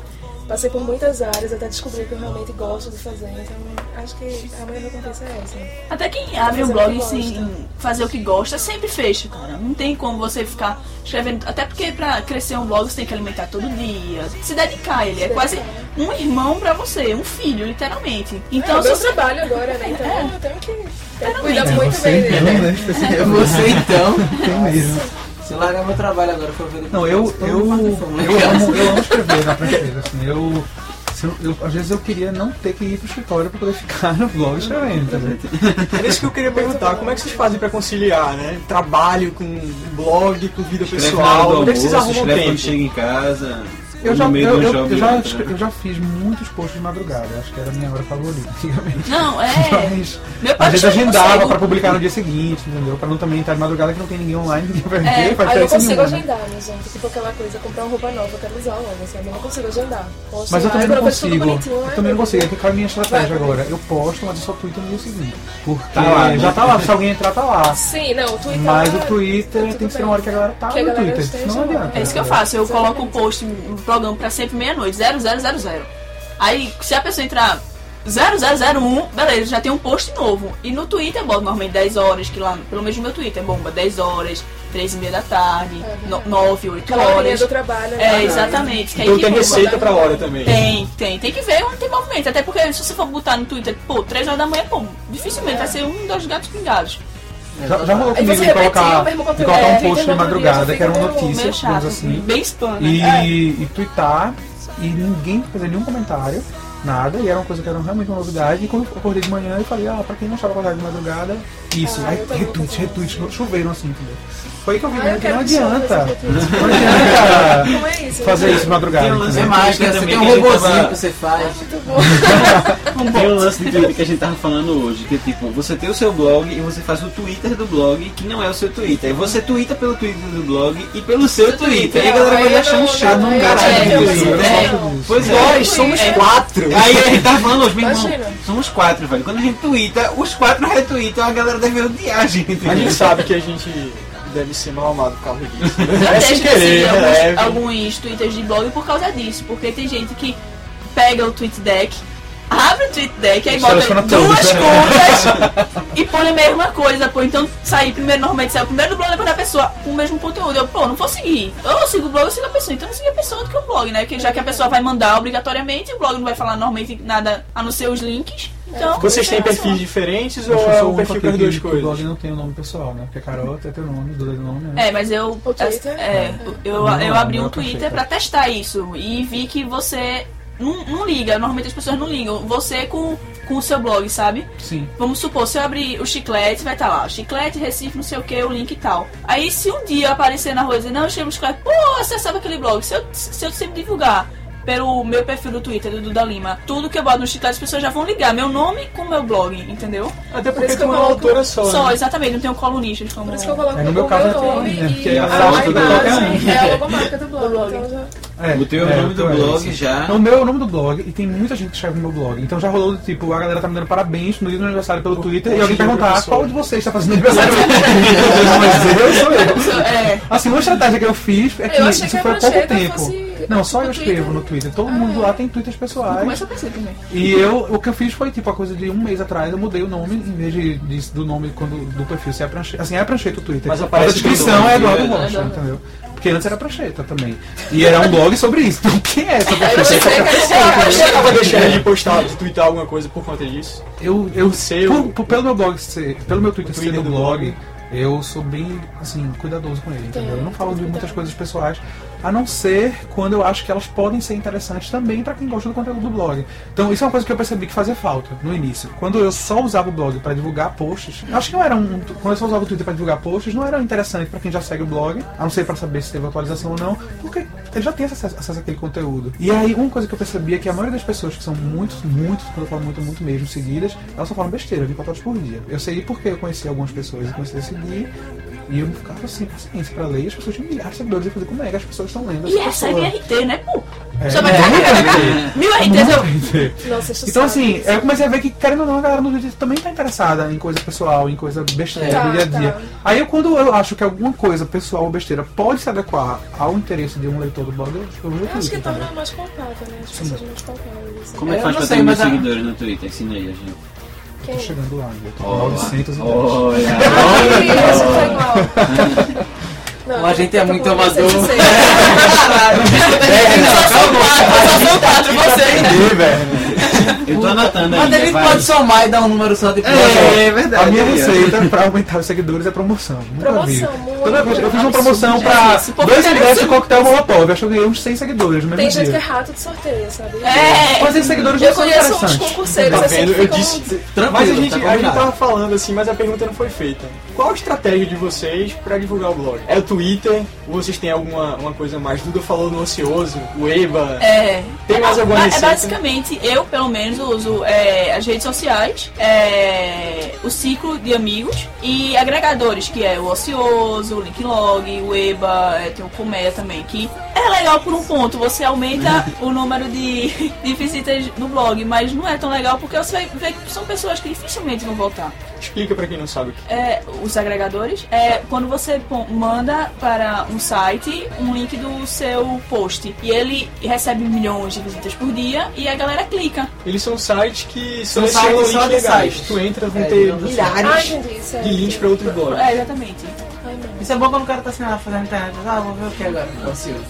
Passei por muitas áreas até descobrir que eu realmente gosto de fazer. Então, acho que a maior recompensa é essa. Até quem abre um blog sem fazer o que gosta sempre fecha, cara. Não tem como você ficar escrevendo. Até porque pra crescer um blog você tem que alimentar todo dia, se dedicar a ele. É quase um irmão pra você, um filho, literalmente. Então, é o se meu você. trabalho agora, né? Então eu tenho que, cuidar É, muito você bem então, dele. né? É Especificamente. você então. Tem mesmo. Se eu largar meu trabalho agora for ver Não, eu, todo eu, eu, né? amo, eu amo escrever na prancheira, assim, eu, eu, eu- Às vezes eu queria não ter que ir pro escritório pra poder ficar no blog escrevendo, entendeu? Era isso que eu queria perguntar. Como é que vocês fazem pra conciliar, né? Trabalho com blog, com vida Escreve pessoal. Onde é que vocês arrumam tempo? chega em casa, Eu já, eu, eu, eu já, eu já fiz muitos posts de madrugada, acho que era a minha hora favorita antigamente. Não, é. Mas, Meu pai às vezes deixa eu agendava pra publicar no dia seguinte, entendeu? Pra não também estar de madrugada que não tem ninguém online, ninguém vai É, ver, faz Aí eu consigo nenhuma, né? agendar, né, gente? Tipo aquela coisa, comprar uma roupa nova, eu quero usar logo, sabe? Eu não consigo agendar. Posto Mas eu também não consigo. Eu também não meu consigo. Tem que a minha estratégia Vai. agora. Eu posto, mas eu só tweeto no dia seguinte. Porque Tá lá, né? já tá lá. Se alguém entrar, tá lá. Sim, não, o Twitter. Mas o tá Twitter tem que ser uma hora que a galera tá Que a no galera Twitter. Não adianta. É isso que eu faço, eu coloco o post no programa pra sempre meia-noite, 0000. Aí, se a pessoa entrar 0001, beleza, já tem um post novo. E no Twitter eu boto normalmente 10 horas, que lá, pelo menos no meu Twitter, bomba 10 horas, 3 e meia da tarde, no- 9, 8 Aquela horas. do trabalho, né? É, exatamente. Então que tem bomba. receita pra hora também. Tem, tem. Tem que ver onde tem movimento. Até porque se você for botar no Twitter, pô, 3 horas da manhã, pô, dificilmente vai ser um dos gatos pingados. Já, já rolou comigo de colocar, de colocar É, um Twitter post de madrugada que era uma notícia, chato, assim. bem spam, E, né? e twittar e ninguém fazer nenhum comentário, nada, e era uma coisa que era realmente uma novidade. E quando eu acordei de manhã, eu falei, ah, pra quem não estava acordado de madrugada, isso, Ah, aí também retweet, retweet, choveram assim, entendeu? Foi que eu vi Ah, eu né, não adianta. Não adianta Como é isso? fazer isso de madrugada. Tem um lance É mágica, você tem um tava- que você faz. Muito bom. Tem o lance de Twitter que a gente tava falando hoje, que é tipo, você tem o seu blog e você faz o Twitter do blog, que não é o seu Twitter. Aí você twitta pelo Twitter do blog e pelo seu Twitter. Aí a galera vai chato não- um caralho disso. não Eu não É. gosto disso. Pois é. Nós somos É. quatro. Aí a gente tava falando hoje, meu irmão, somos quatro, velho. Quando a gente twitta, os quatro retweetam, a galera deve odiar a gente. A gente sabe que a gente deve ser mal amado por causa disso. Até É sem esqueci querer, alguns, leve. alguns twitters de blog por causa disso, porque tem gente que pega o tweet deck, abre o tweet deck, aí bota duas né? contas e põe a mesma coisa, pô. Então sair primeiro, normalmente sai o primeiro do blog, depois da pessoa com o mesmo conteúdo. Eu, pô, não vou seguir. Eu sigo o blog, eu sigo a pessoa. Então eu sigo a pessoa do que o blog, né? Que já que a pessoa vai mandar obrigatoriamente, o blog não vai falar normalmente nada a não ser os links. Então. Vocês têm perfis diferentes Eu ou é eu um o perfil com as duas que o blog coisas? não tem o nome pessoal, né? Porque Carol tem teu nome, Duda tem nome, né? É, mas eu, O Twitter? é, eu, eu não, abri não um é Twitter perfeito. pra testar isso e vi que você não, não liga. Normalmente as pessoas não ligam. Você com, com o seu blog, sabe? Sim. Vamos supor, se eu abrir o chiclete, vai estar lá, chiclete, Recife, não sei o que, o link e tal. Aí se um dia aparecer na rua e dizer, não, eu chamo o chiclete, pô, acessava aquele blog. Se eu, se eu sempre divulgar pelo meu perfil do Twitter, do Duda Lima, tudo que eu boto no chiclete, as pessoas já vão ligar meu nome com o meu blog, entendeu? Até Por porque tem uma autora só. Só, né? exatamente, não tenho colunistas como... Por isso que eu coloco É, no meu o caso meu é nome né? Porque e a a foto do blog é imagem um. é a logomarca do blog. Então já... É, O teu é, nome o do teu é blog já. O meu é o nome do blog e tem muita gente que escreve no meu blog. Então já rolou do tipo, a galera tá me dando parabéns no dia do aniversário pelo Twitter e alguém perguntar qual de vocês está fazendo aniversário. Mas eu sou eu. É, Assim, uma estratégia que eu fiz é que isso foi há pouco tempo. fosse Não, só eu escrevo Twitter. no Twitter. Todo mundo lá tem Twitters pessoais. começa a também. E eu, o que eu fiz foi, tipo, a coisa de um mês atrás, eu mudei o nome, em vez de, de- do nome quando, do perfil ser a prancheta. Assim, é a prancheta o Twitter. Mas a descrição é Eduardo né? Rocha, entendeu? Porque antes era prancheta também. E era um blog sobre isso. Então, quem é essa prancheta? Você acaba deixando de postar, de twittar alguma coisa por conta disso? Eu, eu seu- por- por- pelo meu blog ser, pelo meu Twitter, O Twitter ser do blog, blog. eu sou bem, assim, cuidadoso com ele, entendeu? Eu não falo de muitas coisas pessoais, a não ser quando eu acho que elas podem ser interessantes também para quem gosta do conteúdo do blog. Então, isso é uma coisa que eu percebi que fazia falta no início. Quando eu só usava o blog para divulgar posts, acho que não era um, quando eu só usava o Twitter para divulgar posts, não era interessante para quem já segue o blog, a não ser para saber se teve atualização ou não, porque ele já tem acesso, acesso àquele conteúdo. E aí, uma coisa que eu percebi é que a maioria das pessoas que são muito, muito, quando eu falo muito, muito mesmo, seguidas, elas só falam besteira 24 horas por dia. Eu sei porque eu conheci algumas pessoas e comecei a seguir. E eu ficava sem paciência pra ler, e as pessoas tinham milhares de seguidores, eu falei, como é que as pessoas estão lendo? E essa pessoa? RT, né, pô? É, Só vai é, ter mil RTs, eu... Nossa, Então assim, eu comecei a ver que, querendo ou não, a galera no Twitter também tá interessada em coisa pessoal, em coisa besteira Tá, do dia a dia. tá. Aí eu, quando eu acho que alguma coisa pessoal ou besteira pode se adequar ao interesse de um leitor do blog, eu eu Eu acho que torna mais palpável, né? As pessoas mais palpáveis. assim. Como é que faz não pra sei, ter mil seguidores no Twitter? Ensina aí a gente. Quem? Tô chegando lá, eu tô com Olha. 910. Olha. Isso foi igual. Não, Mas a gente é muito amador. 906. Só são quatro, só são quatro vocês. Eu tô anotando Mas ele pode somar e dar um número só depois. É, é verdade. A minha ó. receita pra aumentar os seguidores é promoção. Nunca vi. Promoção, muito. Toda vez eu fiz uma promoção pra dois ingressos de coquetel Molotov. Acho que eu ganhei uns 100 seguidores no mesmo Tem gente que é rato de sorteio, sabe? É. Mas esses seguidores Eu não são conheço uns interessantes. concurseiros Tá assim Eu ficam... disse. Mas a gente, tá a gente tava falando assim, mas a pergunta não foi feita. Qual a estratégia de vocês pra divulgar o blog? É o Twitter? Ou vocês têm alguma uma coisa mais? Duda falou no ocioso, o Eba. É. Tem mais alguma É receita? basicamente, eu pelo menos uso é, as redes sociais, é, o ciclo de amigos e agregadores, que é o Ocioso, o Linklog, o EBA, é, tem o Colmeia também, que é legal por um ponto, você aumenta o número de, de visitas no blog, mas não é tão legal porque você ver que são pessoas que dificilmente vão voltar. Explica pra quem não sabe o que É, os agregadores é quando você manda para um site um link do seu post e ele recebe milhões de visitas por dia e a galera clica. Eles são sites que São sites só links de legais. sites. Tu entra, vão É, ter milhares de links pra outros blogs. É, exatamente. Isso é bom quando o cara tá assim, ah, fazendo internet. Ah, vou ver o que agora? Ansioso.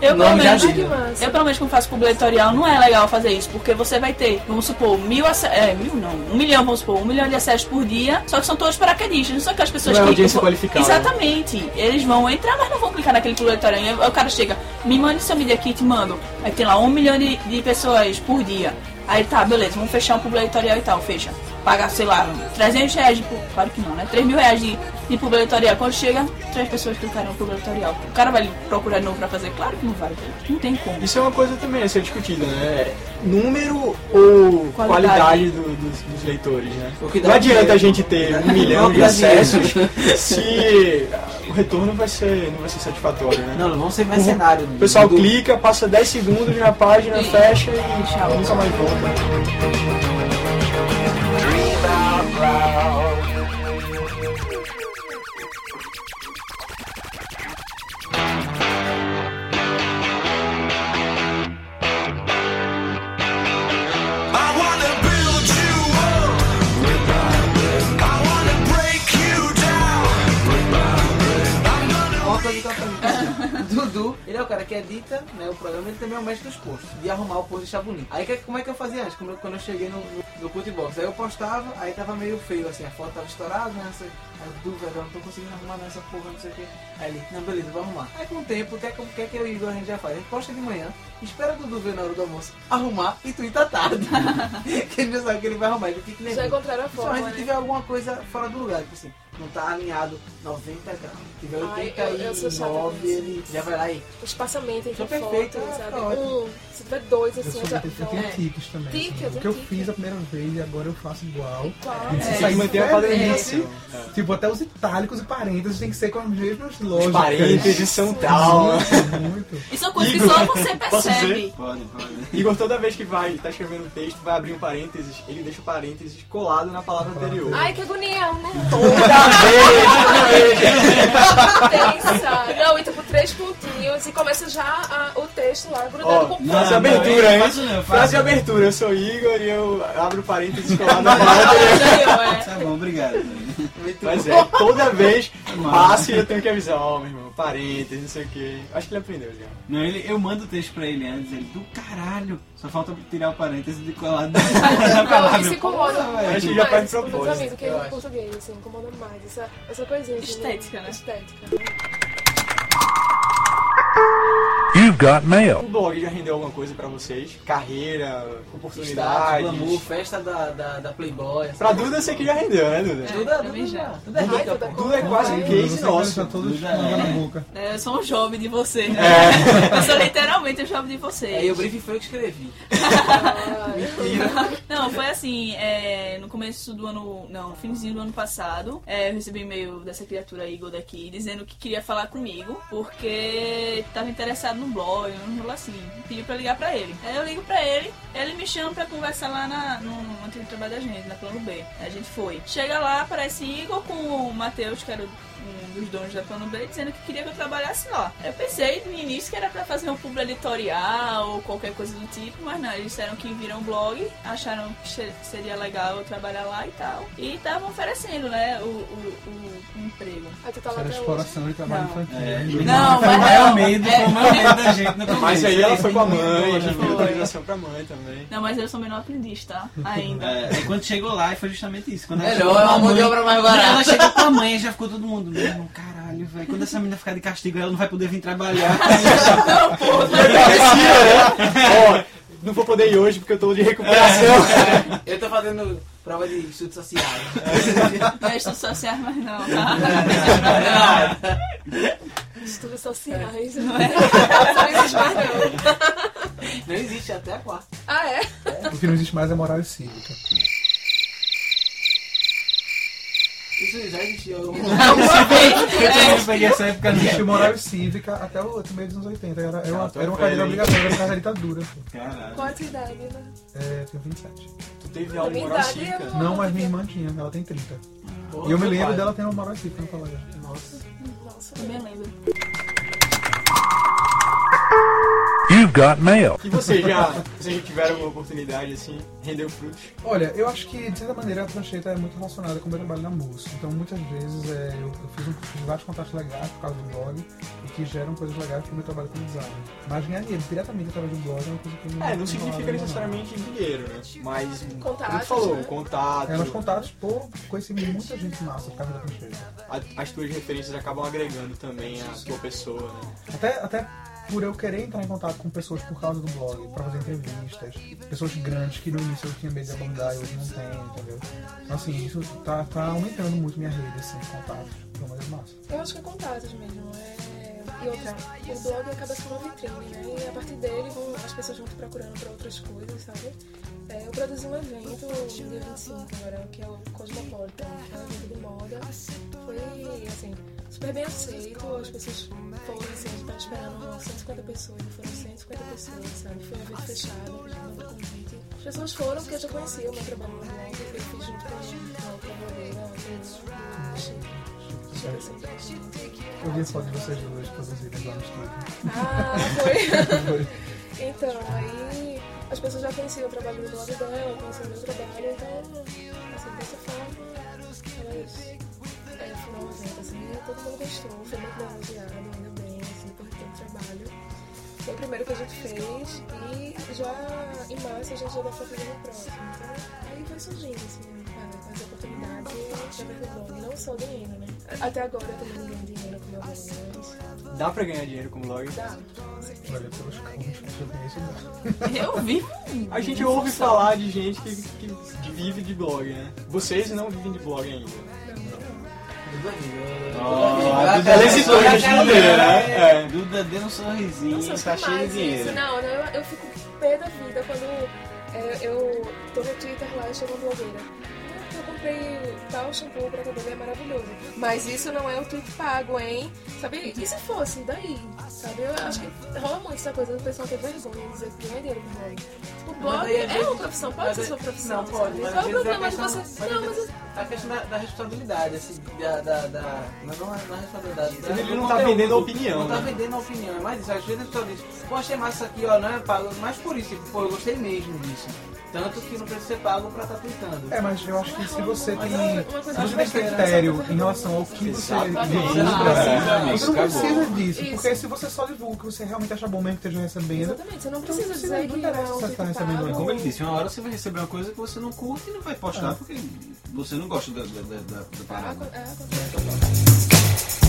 Eu pelo, menos, Que né? eu, pelo menos, quando faço publi editorial, não é legal fazer isso, porque você vai ter, vamos supor, mil acessos. É, mil não, um milhão, vamos supor, um milhão de acessos por dia, só que são todos paraquedistas, não são aquelas pessoas Não é que. audiência qualificada. Exatamente. Eles vão entrar, mas não vão clicar naquele publi editorial. Aí o cara chega, me mande seu Media Kit, mando. Aí tem lá um milhão de, de pessoas por dia. Aí tá, beleza, vamos fechar um publi editorial e tal, fecha. Paga, sei lá, 300 reais de. Claro que não, né? 3 mil reais de, de publi editorial. Quando chega, três pessoas clicaram no publi editorial. O cara vai procurar de novo pra fazer? Claro que não vai. Não tem como. Isso é uma coisa também a ser discutida, né? Número ou qualidade, Qualidade. do- dos, dos leitores, né? Não adianta dinheiro. a gente ter um milhão de acessos se retorno vai ser, não vai ser satisfatório, né? Não, não vão ser mercenários. O pessoal Do- clica, passa 10 segundos na página, fecha e tchau, nunca mais volta. I eu aprendi. Dudu, ele é o cara que edita né, o programa, ele também é o mestre dos posts, de arrumar o post e deixar bonito. Aí que- como é que eu fazia antes? Como eu- quando eu cheguei no, no, no Cutbox, aí eu postava, aí tava meio feio assim, a foto tava estourada, né? Assim, aí Dudu, velho, eu não tô conseguindo arrumar nessa porra, não sei o que. Aí ele, não, beleza, vou arrumar. Aí com o tempo, o que é que, o que, é que eu e o Igor a gente já faz? A gente posta de manhã, espera o Dudu ver na hora do almoço, arrumar e tuita à tarde. que ele já sabe que ele vai arrumar, ele fica Já nervoso. encontraram a forma, se né? tiver alguma coisa fora do lugar, tipo assim, não tá alinhado 90 graus, tiver Ai, eu- eu sou chata 89, nisso. ele já vai lá e O espaçamento entre perfeito, fotos, é, sabe? tá. Um, se tiver dois Eu, assim, sou, eu já... eu, eu tenho É. tiques também. Tique, assim. eu o que eu tique. fiz a primeira vez e agora eu faço igual. Igual, é. sair manter a diferente. padronização. Tipo, até os itálicos e parênteses tem que ser com as mesmas lógicas. Os parênteses são tal. Muito, muito. E são coisas que só você percebe. Pode, pode. Igor, toda vez que vai, tá escrevendo um texto, vai abrir um parênteses, ele deixa o parênteses colado na palavra anterior. Ai, que agonia, né? Toda. Tensa. Não, e tipo, três pontinhos e começa já a- o texto lá grudado Ó, com frase de não, abertura, eu hein? eu Frase de faço. abertura, eu sou Igor e eu abro parênteses colado na palavra. Tá bom, obrigado. Mas é, toda vez passo e eu tenho que avisar, ó, meu irmão, parênteses, não sei o que. Acho que ele aprendeu já. Não, ele, eu mando o texto pra ele antes, ele, do caralho, só falta tirar o parênteses de colar na Não, palavra. isso incomoda muito Acho que já faz os meus propósito, amigos que eu é português, assim, incomoda mais. Essa, essa coisinha. assim, Estética, né? You've got mail. O blog já rendeu alguma coisa pra vocês? Carreira, Status, oportunidades? glamour, festa da, da, da Playboy. Pra Duda eu sei que já rendeu, né, Duda? Duda, Duda já. Duda é. Duda é quase um case nosso. todos com água na boca. É, eu sou um jovem de vocês. né? É. Eu sou literalmente um jovem de vocês. É, e o briefing foi eu que escrevi. Não, foi assim, é, no começo do ano. Não, no finzinho do ano passado, é, eu recebi um e-mail dessa criatura Igor daqui dizendo que queria falar comigo porque tava interessado no blog, um rolo assim. Pediu pra ligar pra ele. Aí eu ligo pra ele, ele me chama pra conversar lá na, no antigo trabalho da gente, na plano B. A gente foi. Chega lá, aparece Igor com o Matheus, que era o um dos donos da Plano B dizendo que queria que eu trabalhasse lá. Eu pensei no início que era pra fazer um publi editorial ou qualquer coisa do tipo, mas não, eles disseram que viram o blog, acharam que seria legal eu trabalhar lá e tal. E estavam oferecendo, né, o, o, o- o emprego. Aí tu tá lá Era até exploração de trabalho Não. infantil. É, Não, Não, foi o mas maior não. medo, É. foi o maior medo da gente. Mas aí ela foi com a mãe, a gente pediu autorização pra mãe também. Não, mas eu sou menor aprendiz, tá? Ainda. É, aí quando chegou lá, e foi justamente isso. Quando ela Melhor, chegou é uma mão de obra mais Quando Ela barata. chegou com a mãe, já ficou todo mundo, meu irmão, caralho, velho. Quando essa menina ficar de castigo, ela não vai poder vir trabalhar. Ó, não vou poder ir hoje porque eu tô de recuperação. Eu tô fazendo prova de estudos sociais. Não é estudos sociais, mas não, tá? estudos sociais. Não é? Não existe mais não. Não existe até a quarta. Ah, é? O que não existe mais é moral e cívica. Isso já existia. Eu... Eu peguei essa época Existe moral cívica até o até o meio dos anos 80. Era, era, uma, era uma velho, cadeira obrigatória, era uma cadeira ditadura. Caralho. Tua idade, né? É, eu tenho 27. Tu teve aula de moral cívica? é Não, mas minha irmã tinha, ela tem 30. Porra, E eu me lembro pai. dela tendo moral e cívica no colégio. Nossa. Nossa, Também lembro. Got mail. E vocês já, vocês já tiveram uma oportunidade assim, rendeu frutos? Olha, eu acho que de certa maneira a prancheta é muito relacionada com o meu trabalho na música. Então muitas vezes é, eu, eu fiz, um, fiz vários contatos legais por causa do blog e que geram coisas legais pro meu trabalho como designer. Mas ganhar dinheiro diretamente através do blog é uma coisa que não É, não significa necessariamente dinheiro, né? Mas, Contatos, tu falou, né? contato, É, nos contatos, pô, conheci muita gente massa por causa da prancheta. a- as tuas referências acabam agregando também a tua pessoa, né? Até, até por eu querer entrar em contato com pessoas por causa do blog, pra fazer entrevistas, pessoas grandes que no início eu tinha medo de abordar e hoje não tenho, entendeu? Então, assim, isso tá, tá aumentando muito minha rede, assim, de contatos. Então, mas é massa. Eu acho que é contatos mesmo. É... E outra, o blog acaba sendo uma vitrine, né? E a partir dele as pessoas vão te procurando pra outras coisas, sabe? É, eu produzi um evento no dia 25 agora, que é o Cosmopolitan, que é um evento de moda. Foi, assim, super bem aceito. As pessoas foram, assim, a gente tava esperando 150 pessoas, e foram 150 pessoas, sabe? Foi um evento fechado, a gente mandou convite. As pessoas foram porque eu já conhecia o meu trabalho no blog, eu fiz junto com uma outra blogueira, uma Chique. Chique, assim, pra gente. Eu vi a foto de vocês dois produzidas lá no estúdio. Ah, foi. Foi. então, aí as pessoas já conheciam o trabalho do blog dela, conheciam o meu trabalho, então, assim, dessa forma, elas é, todo mundo gostou, foi muito bem elogiado, ainda bem, assim, por ter o trabalho. Foi o primeiro que a gente fez e já em março a gente já deve estar fazendo o próximo. Então aí vai surgindo assim, é, as oportunidades do blog, não só dinheiro, né? Até agora eu também não ganho dinheiro com meu blog, mas Dá pra ganhar dinheiro com blog? dá. Olha, pelos contos que eu conheço, dá. Eu vivo. A gente ouve falar de gente que, que vive de blog, né? Vocês não vivem de blog ainda. Duda. Ó, Duda hesitou em responder, né? É. Duda deu um sorrisinho, Nossa, tá cheio de dinheiro. isso. Não, não, eu, eu fico pé da vida quando é, eu tô no Twitter lá e chega uma blogueira. "Ah, Eu comprei tal shampoo pra cabelo, é maravilhoso. Mas isso não é o tweet pago, hein? Sabe? E se fosse, daí? Sabe? Eu acho que rola muito essa coisa do pessoal ter vergonha de dizer que ganha dinheiro com blog. O blog é uma profissão, pode ser sua profissão. Não, pode. Qual é o é problema de você? Não, mas a questão da, da responsabilidade, assim, da. da, da não, não, não é responsabilidade. da- Ele não tá conteúdo. vendendo a opinião, Não tá né? vendendo a opinião, é mais isso. Às vezes a pessoa diz, pô, achei massa isso aqui, ó, não é pago. Mas por isso, tipo, pô, eu gostei mesmo disso. Tanto que não precisa ser pago pra estar tweetando. É, mas eu acho que se você tem, Mas é uma coisa se você tem critério em relação ao que você divulga, É, você não acabou. precisa disso. Isso. Porque se você só divulga o que você realmente acha bom mesmo que esteja recebendo, Exatamente, você não Então, precisa não dizer que interessa não é se um você tá recebendo. Como ele disse, uma hora você vai receber uma coisa que você não curte e não vai postar É. porque você não gosta da, da, da, da, da parada. É, acontece.「é,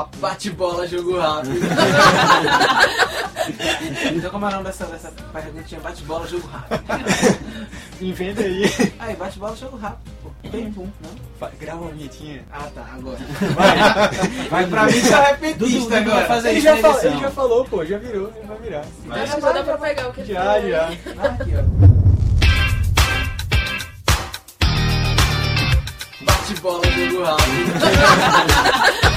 papo. Bate-bola, jogo rápido. então como é o nome dessa, dessa perguntinha? Bate-bola, jogo rápido. Inventa aí. Aí, bate-bola, jogo rápido. Pô. Não? Grava uma vinhetinha. Ah, tá, agora. Vai. Vai pra mim tá repetista Dudu, agora. vai fazer Ele isso já, falou, ele já falou, pô, já virou, ele vai virar. Vai. Acho que já dá pra pegar o que ele Já, já. Ah, aqui, ó. Bate-bola, jogo rápido.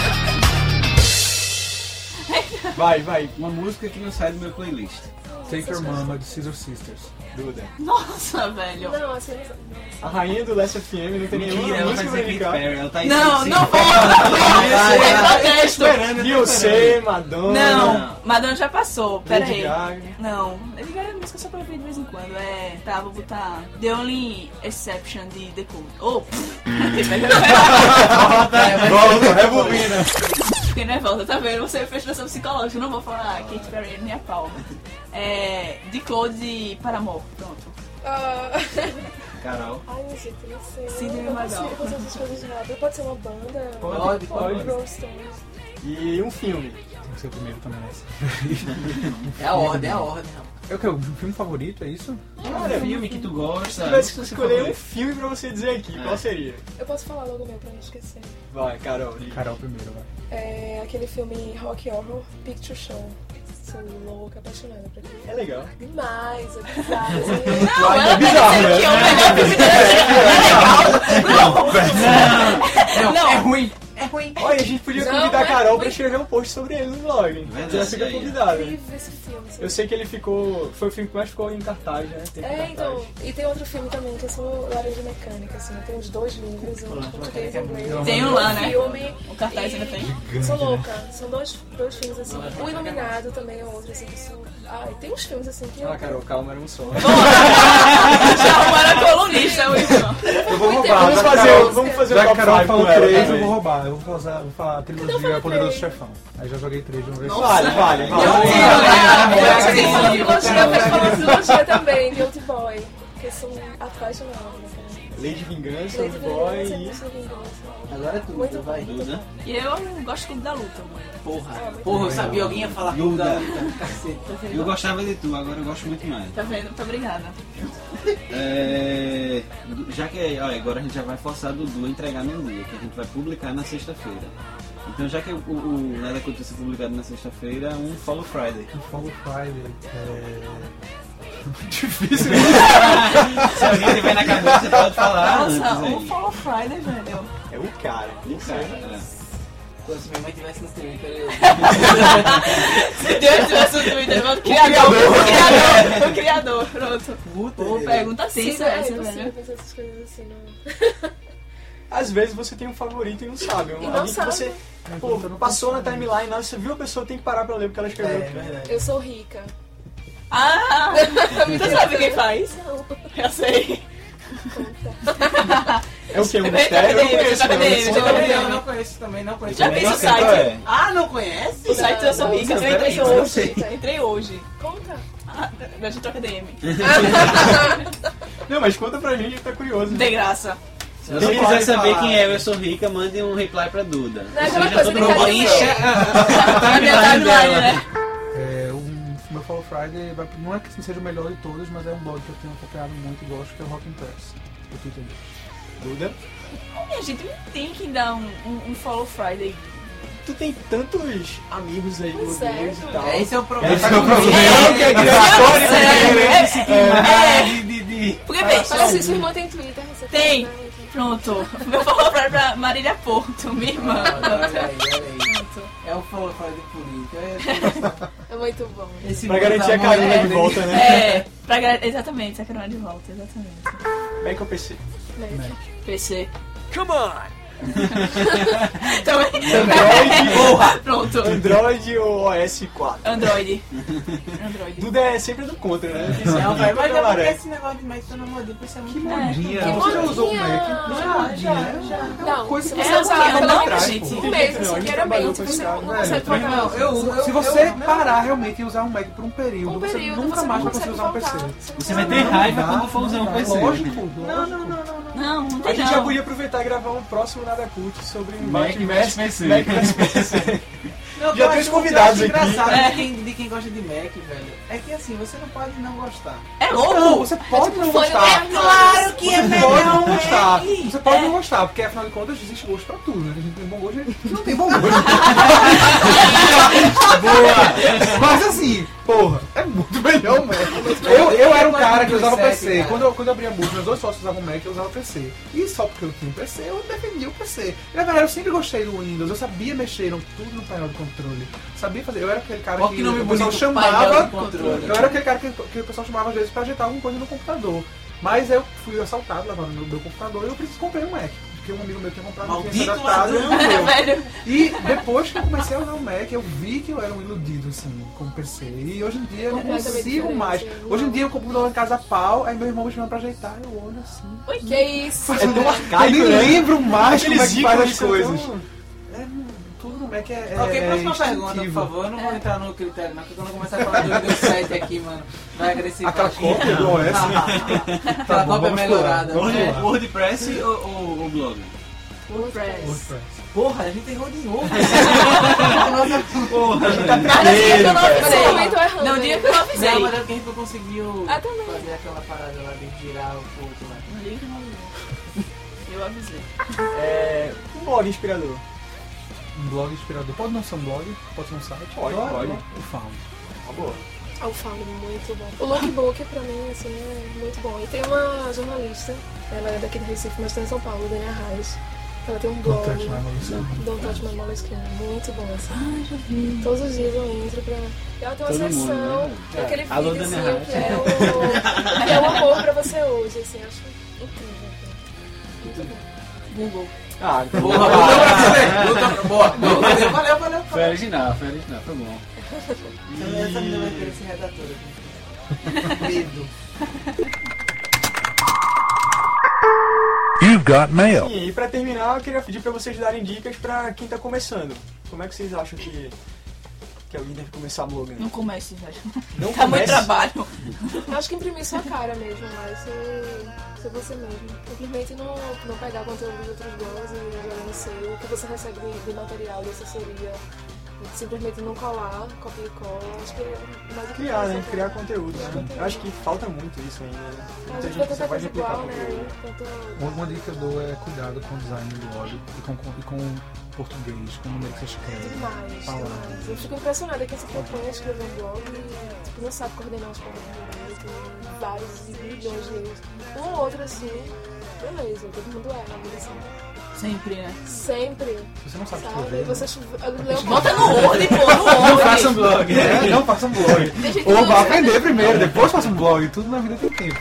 Vai, vai. Uma música que não sai do meu playlist. Take Your Mama de Scissor Sisters. Duda. Nossa, velho. Não, assim, A rainha do Last FM não tem nenhuma ela vai música pra dizer Katy indicar. Perry. Ela tá Não, em não vou. vai. Protesto. Beyoncé, Madonna. Não, Madonna já passou. Pera Lady aí. Gaga. Não, Lady Gaga é música só pra ouvir de vez em quando. É, tá, vou botar The Only Exception de The Cult. Oh, pff. Volta, rebobina. Fiquei nervosa, tá vendo? Você fez pressão psicológica. Não vou falar Katy Perry nem a palma. É, The Cloud e Paramore. Pronto. Ah, Carol. Ai, gente, não sei. Não Magal. Pode ser uma banda? Pode, pode. Stones. E um filme. Tem que ser o primeiro também essa. É a ordem, é a ordem. É o que? O filme favorito, é isso? Cara, filme que tu Se gosta. tivesse que escolher um favorita. filme pra você dizer aqui, qual seria? Eu posso falar logo meu pra não esquecer. Vai, Carol. Carol primeiro, vai. É aquele filme Rock Horror Picture Show. Sou louca, apaixonada por aquilo. É legal. Demais, é bizarro. Não, bizarro, dizendo né? é o melhor filme dela. Não, Não. é ruim. É ruim. Olha, a gente podia Não, convidar a é Carol pra escrever um post sobre ele no blog. Verdade, Você já fica aí. convidada. Incrível esse filme. Eu sei que ele ficou. Foi o filme que mais ficou em cartaz, né? Tempo em É, cartaz. então. E tem outro filme também, que eu sou Laranja Mecânica, assim. Tenho os dois livros, um português e em inglês. Tem um lá, né? Filme. O cartaz ainda tem. Sou louca. São dois, dois filmes, assim. O Iluminado também é outro, assim, que sou... Ai, tem uns filmes, assim, que. Ah, Carol, calma, era um só. Já arrumaram a colunista, Wilson. Eu vou roubar. Vamos já fazer, vamos fazer Já o que top a Carol 5 falou com ela 3, eu vou roubar. Eu vou vou falar a trilogia o Poderoso três? Chefão. Aí já joguei 3 de uma vez. Vale, vale, vale. Eu falar trilogia, eu também, Guilty Boy. Porque eu sou apaixonada. né? Lady Vingança, Lady Old Boy Vingança, e. Agora é tudo, Muito vai. Duda. E eu gosto tudo da luta, mano. Porra. Porra, eu sabia alguém ia falar tudo da cacete. Eu gostava de tu, agora eu gosto muito mais. Tá vendo? Muito obrigada. É, já que olha, agora a gente já vai forçar a Dudu a entregar num dia, que a gente vai publicar na sexta-feira. Então já que o, o Nada ser publicado na sexta-feira, um Follow Friday. Follow Friday. É... Difícil. Se alguém tiver na cabeça, você pode falar Nossa, antes um. Follow Friday, velho. É o cara. Um cara, é. Se minha mãe tivesse no Twitter, eu... Se Deus tivesse o Twitter, o criador, o criador, o criador, pronto. Pô, pergunta Sim, assim, é essa, velho. pensar essas coisas assim, não. Às vezes você tem um favorito e não sabe. Um, E não sabe. você pô, passou na timeline, na hora que você viu a pessoa, tem que parar pra ler porque ela escreveu. É verdade. Eu sou rica. Ah, tu sabe quem faz? Não. Eu sei. É o que? Um Vem mistério? Eu conheço. já Eu não, conheço também, não conheço. Já fez o site? é? Ah, não conhece? O site Eu Sou Rica, eu entrei hoje. Entrei hoje. Conta. Ah, da gente troca DM. Não, mas conta pra gente, tá curioso. Tem graça. Se você quiser saber quem é Eu Sou Rica, mande um reply pra Duda. Não é aquela coisa a A timeline timeline, dela. né? É, um, meu Follow Friday não é que seja o melhor de todos, mas é um blog que eu tenho acompanhado muito e gosto, que é o Rock and Press. O Twitter dele. Duda, Minha gente, não tem que dar um, um, um Follow Friday. tu tem tantos amigos aí, blogueiros é, e tal. É, esse é o problema. Esse é o problema. que é criatório, É, de, de, de... Porque, bem, que sua irmã tem Twitter. Você Tem. né? pronto. Meu Follow Friday pra Marília Porto, minha irmã. Aí. Pronto. É o Follow Friday político. É muito bom. É, esse Pra garantir tá a carona morrendo. de volta, né? É, pra exatamente, sacanagem de volta, exatamente. Mac ou PC? Né? PC. Come on! Também. Android, Porra! Pronto. Android ou OS 4? Android. Android. Duda é sempre do contra, né? Sempre velho, mas é porque esse negócio de Mac tá na modinha, isso é muito Modinha. É. Você já usou o modinha. Mac? Já, já, já. Não, coisa se que você É, usar não, pelo não, gente. um Tem mês, gente, não, a assim, gente você não cara, consegue velho. trocar. Não, eu uso. Se você parar realmente e usar um Mac por um período, você nunca você mais vai conseguir usar um PC. Você vai ter raiva quando for usar um PC. Lógico, Não, não, não, não. Não. Não, Não, não A tem gente já não. podia aproveitar e gravar um próximo Nada Cult sobre Mac PC. Mac PC. Não, Já eu tem os convidados aqui. engraçado É. de, quem, de quem gosta de Mac, velho. É que assim, você não pode não gostar. É louco! Não, você pode não fone gostar. é claro que Você pode não gostar. Você pode não gostar, porque afinal de contas existe gosto pra tudo, né? A gente tem bom gosto a gente não tem bom gosto. Boa! Mas assim, porra, é muito melhor o Mac. Eu, eu era um cara que usava PC. Quando eu, quando eu abria música, meus dois sócios usavam Mac, eu usava PC. E só porque eu tinha um PC, eu defendia o PC. E, na verdade, eu sempre gostei do Windows. Eu sabia mexer tudo no painel de controle. Sabia fazer. Eu era aquele cara que, que nome o pessoal chamava. Eu era aquele cara que, que o pessoal chamava às vezes pra ajeitar alguma coisa no computador. Mas eu fui assaltado, levaram meu, meu computador e eu preciso comprei um Mac. Porque um amigo meu tinha comprado, se Maldito adaptado. ladrão, e. E depois que eu comecei a usar o Mac, eu vi que eu era um iludido, assim, com o PC. E hoje em dia eu não consigo mais. é. Hoje em dia eu compro em casa a pau, aí meu irmão me chama pra ajeitar, eu olho assim. Oi, Que isso? É tão arcaico, eu nem né? lembro mais como é Aqueles que faz as coisas. então. É, tudo no Mac é, é ok, é próxima pergunta, por instintivo. favor. Eu não vou entrar no critério, não, porque quando eu começar a falar do Windows 7 aqui, mano, vai agressivar. Aquela cópia do OS. Aquela Tá bom, cópia vamos melhorada. É. WordPress ou, ou, ou blog? WordPress. Porra, a gente errou de novo. Porra, Cada dia que eu não Nesse momento eu avisei. errando. Não, dia que eu não avisei. Não, mas é porque a gente não conseguiu Ah, também. fazer aquela parada lá de girar o ponto lá. Não dia que eu não avisei. Eu avisei. É, um blog inspirador. Um blog inspirador. Pode não ser um blog, pode ser um site. Pode, pode. O Found. Uma boa. É o Found, muito bom. O Lookbook, pra mim, assim, é muito bom. E tem uma jornalista, ela é daqui do Recife, mas está em São Paulo, Daniela Reis. Ela tem um blog. Don't Touch My Moleskine. Don't Touch My. Muito bom, assim. Todos os dias eu entro pra... Ela tem uma Todo mundo, sessão, né? tem aquele Alô, videozinho Daniela que é, o, que é o amor pra você hoje, assim. Acho incrível. Muito bom. Google. Ah, então Boa, boa. Valeu, valeu, valeu. Foi original, foi original, foi bom. Essa menina vai querer ser redatora. Medo. You've got mail. Sim, e pra terminar, eu queria pedir pra vocês darem dicas pra quem tá começando. Como é que vocês acham que, que alguém deve começar blogando? Não comece, velho. Não Tá muito trabalho. Eu acho que imprimir sua cara mesmo, mas ser, ser você mesmo. Simplesmente não, não pegar conteúdo de outros blogs e jogar no seu, o que você recebe de, de material, de assessoria. Simplesmente não colar, copia e cola. Acho que é mais o que Criar, né? faz, Criar conteúdo, né? Eu acho que falta muito isso ainda, né? A Muita gente gente vai só vai replicar igual, né? conteúdo. Uma, dica que eu dou é cuidado com o design do blog e com, com, e com português, com o número que você escreve. Demais, palavras. demais. Eu fico impressionada que se propõe a escrever um blog e tipo, não sabe coordenar as palavras direito, vários e milhões de erros. Um ou outro assim, beleza, todo mundo erra, na vida assim. Sempre, né? Sempre. Se você não sabe Sabe? escrever, Você um Bota no Word, pô, no Não Word. faça um blog, né? Não faça um blog. Tem Ou não vá aprender primeiro, depois faça um blog. Tudo na vida tem tempo.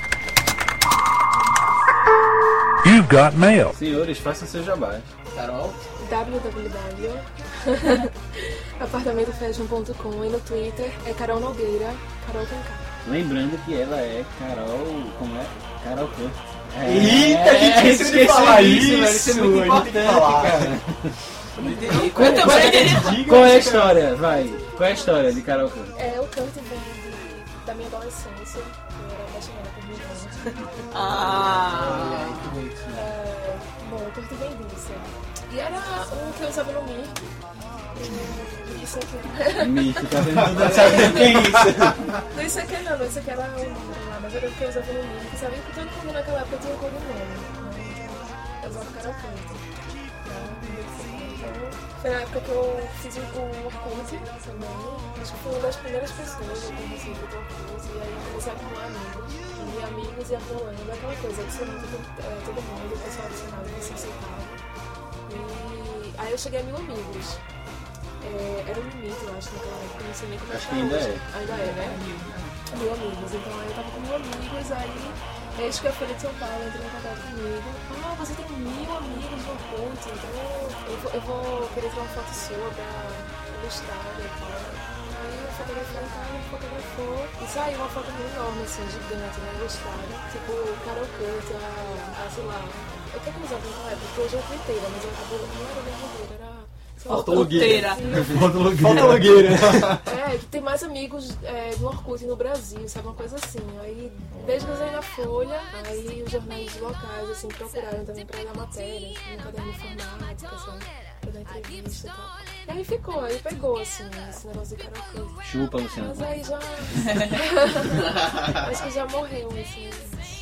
You've got mail. Senhores, façam seus jabás. Carol? www.apartamentofashion.com e no Twitter é Carol Nogueira, Carol com K. Lembrando que ela é Carol. Como é? Carol Kurt. É, Eita, a gente esqueceu de falar isso, velho, Isso é muito que importante, falar. cara. Eu não entendi. Qual, Eu qual é, é a história? Vai. Qual é a história de Carol Kurt? É o canto vem da minha adolescência, eu era apaixonada por minha irmã. Ah. E era um que eu usava no Mir. E Isso aqui. Mico, tá vendo? Não sabe o que é isso. Não, isso aqui não, isso aqui era um número lá, mas era o que eu usava no Mir. Porque sabia que todo mundo naquela época tinha de nome. Né? Eu usava Carol Canto. Então, foi na época que eu fiz o o Orkut também. Acho que foi uma das primeiras pessoas que eu conheci do Orkut. E aí comecei a acumular amigos. E amigos e acumulando aquela coisa. Adicionando todo, eh, todo mundo, o pessoal adicionava, você aceitava. E aí eu cheguei a mil amigos. É, era um limite, eu acho, naquela época. Não sei nem como é Acho que que tá ainda hoje. é. Ainda é, né? Mil amigos. Então aí eu tava com mil amigos, aí eis que a Folha de São Paulo entrou em contato comigo. Ah, você tem mil amigos no Orkut, então eu vou, eu vou querer tirar uma foto sua pra ilustrar e tal. Aí eu fotografei, tá, fotografou e saiu uma foto enorme, assim, gigante, né, ilustrada. Tipo, Carol Kurt, a, a, sei lá, eu que eu usava naquela época, porque hoje é twitteira, mas eu acabou, não era bem twitteira, era... sei lá, Falta logueira. Falta logueira. é, que tem mais amigos é, do Orkut no Brasil, sabe? Uma coisa assim. Aí, desde que eu saí na Folha, aí os jornais locais, assim, procuraram também pra dar matérias, no caderno de informática, sabe? Pra dar entrevista e tal. E aí ficou, aí pegou, assim, esse negócio de karaokê. Chupa, Luciano. Mas aí já. Acho que já morreu, assim.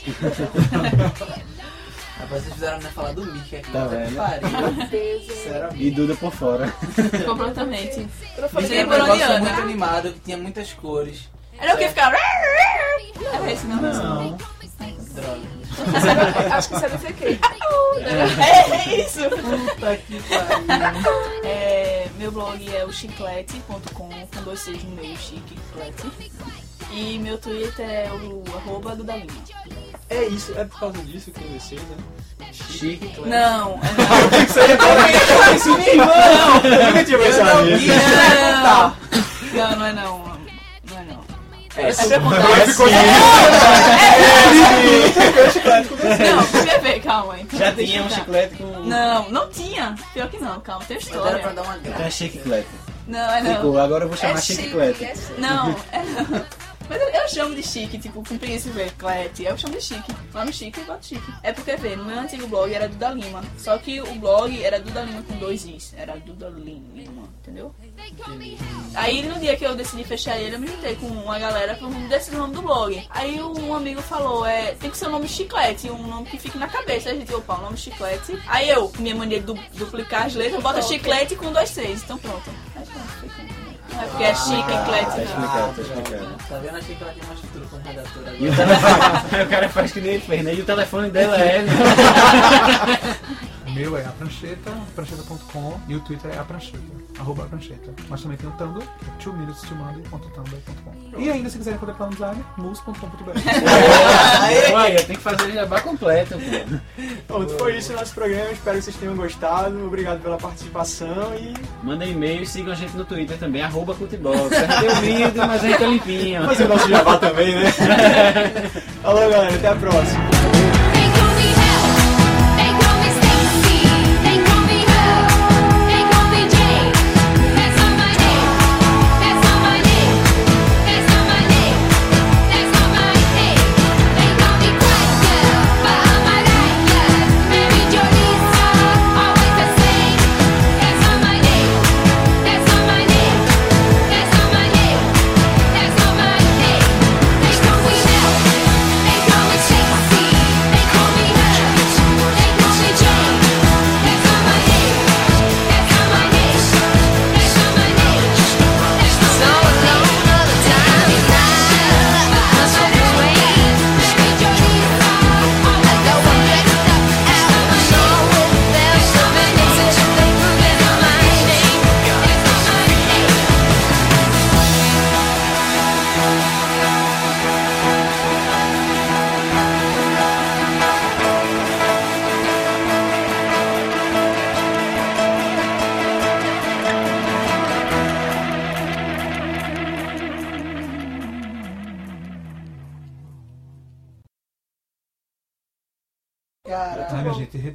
Rapaz, vocês fizeram né, falar do Mickey aqui. Tá que vendo? pariu. E Duda por fora. Completamente. Eu falei Mickey era um Oriana. muito animado, que tinha muitas cores. Era o que ficava. Era esse, não? Não. Droga. Acho que isso é CQ. É isso! Puta que pariu. É, meu blog é o chiclete.com, com dois Cs no meio, chiclete. E meu Twitter é o arroba do Dalima. É isso, é por causa disso que eu comecei, né? Chique. Não, Isso aí é isso Não, eu nunca tinha pensado nisso. não, não, não é não. Não é não. É, pra contar. Agora ficou Não, quer ver, calma aí. Já Deixa tinha eu um chiclete com. Não, não tinha. Pior que não, calma, tem Mas era pra história. dar uma Então graça. é chiclete. Não, é não. Ficou, agora eu vou chamar É chiclete. é. Não, é não. Mas eu, eu chamo de chique, tipo, com príncipe, clete, eu chamo de chique. Lá no chique eu boto chique. É porque, vê, no meu antigo blog era Duda Lima. Só que o blog era Duda Lima com dois Is. Era Duda Lima, entendeu? Aí no dia que eu decidi fechar ele, eu me juntei com uma galera pra decidir o nome do blog. Aí um amigo falou, é, tem que ser um nome chiclete, um nome que fique na cabeça. Aí a gente, opa, um nome chiclete. Aí eu, com minha mania de du- duplicar as letras, bota chiclete com dois Cs. Então pronto. Aí pronto, Não é porque é chique, Tá clete, não. explicado, tá explicado. Tá vendo? Achei que ela tinha mais futuro como redatora E o agora. telefone. o cara faz que nem ele fez, né? E o telefone dela é. O meu é a prancheta, prancheta.com e o Twitter é a prancheta, arroba a prancheta. Mas também tem o Tumblr, que é 2 minutes to Monday.tumblr.com. E ainda se quiserem poder falar no design, mus.com.br. Olha, tem que fazer o jabá completo. Pronto, foi isso o nosso programa. Espero que vocês tenham gostado. Obrigado pela participação e Manda e-mail e sigam a gente no Twitter também, arroba Cultibox. A gente é humilde, mas a gente é limpinho. fazer o nosso jabá também, né? Falou, galera. Até a próxima.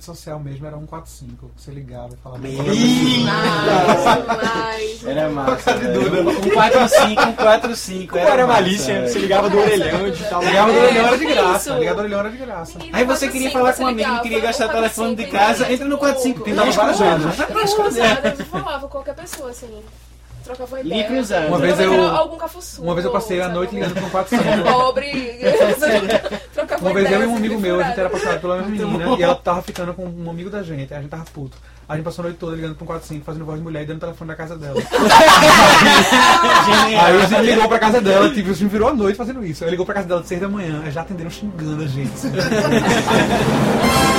Social mesmo era 145. Você ligava e falava. Mas. Era massa. de velho. Duda. Um 45, um 45. Como era massa, malícia, você ligava do orelhão, digitava Ligava do orelhão era de É, graça. Ligava do orelhão era de graça. Aí você queria falar com um amigo, queria gastar o telefone de casa, entra no 45. Tem dava várias vezes. Cruzada, eu falava com qualquer pessoa, assim. Trocava ideia. Liga cruzada. Uma vez eu- Algum cafuçu. Uma vez eu passei a noite ligando pro 45. Pobre. Trocava Uma vez ideia, eu e um amigo meu, a gente era apaixonado pela mesma menina e ela tava ficando com um amigo da gente, a gente tava puto. Aí a gente passou a noite toda ligando pro 45, fazendo voz de mulher e dando o telefone da casa dela. Aí a gente ligou pra casa dela, tipo, a gente virou a noite fazendo isso. Aí ligou pra casa dela de 6 da manhã, já atenderam xingando a gente.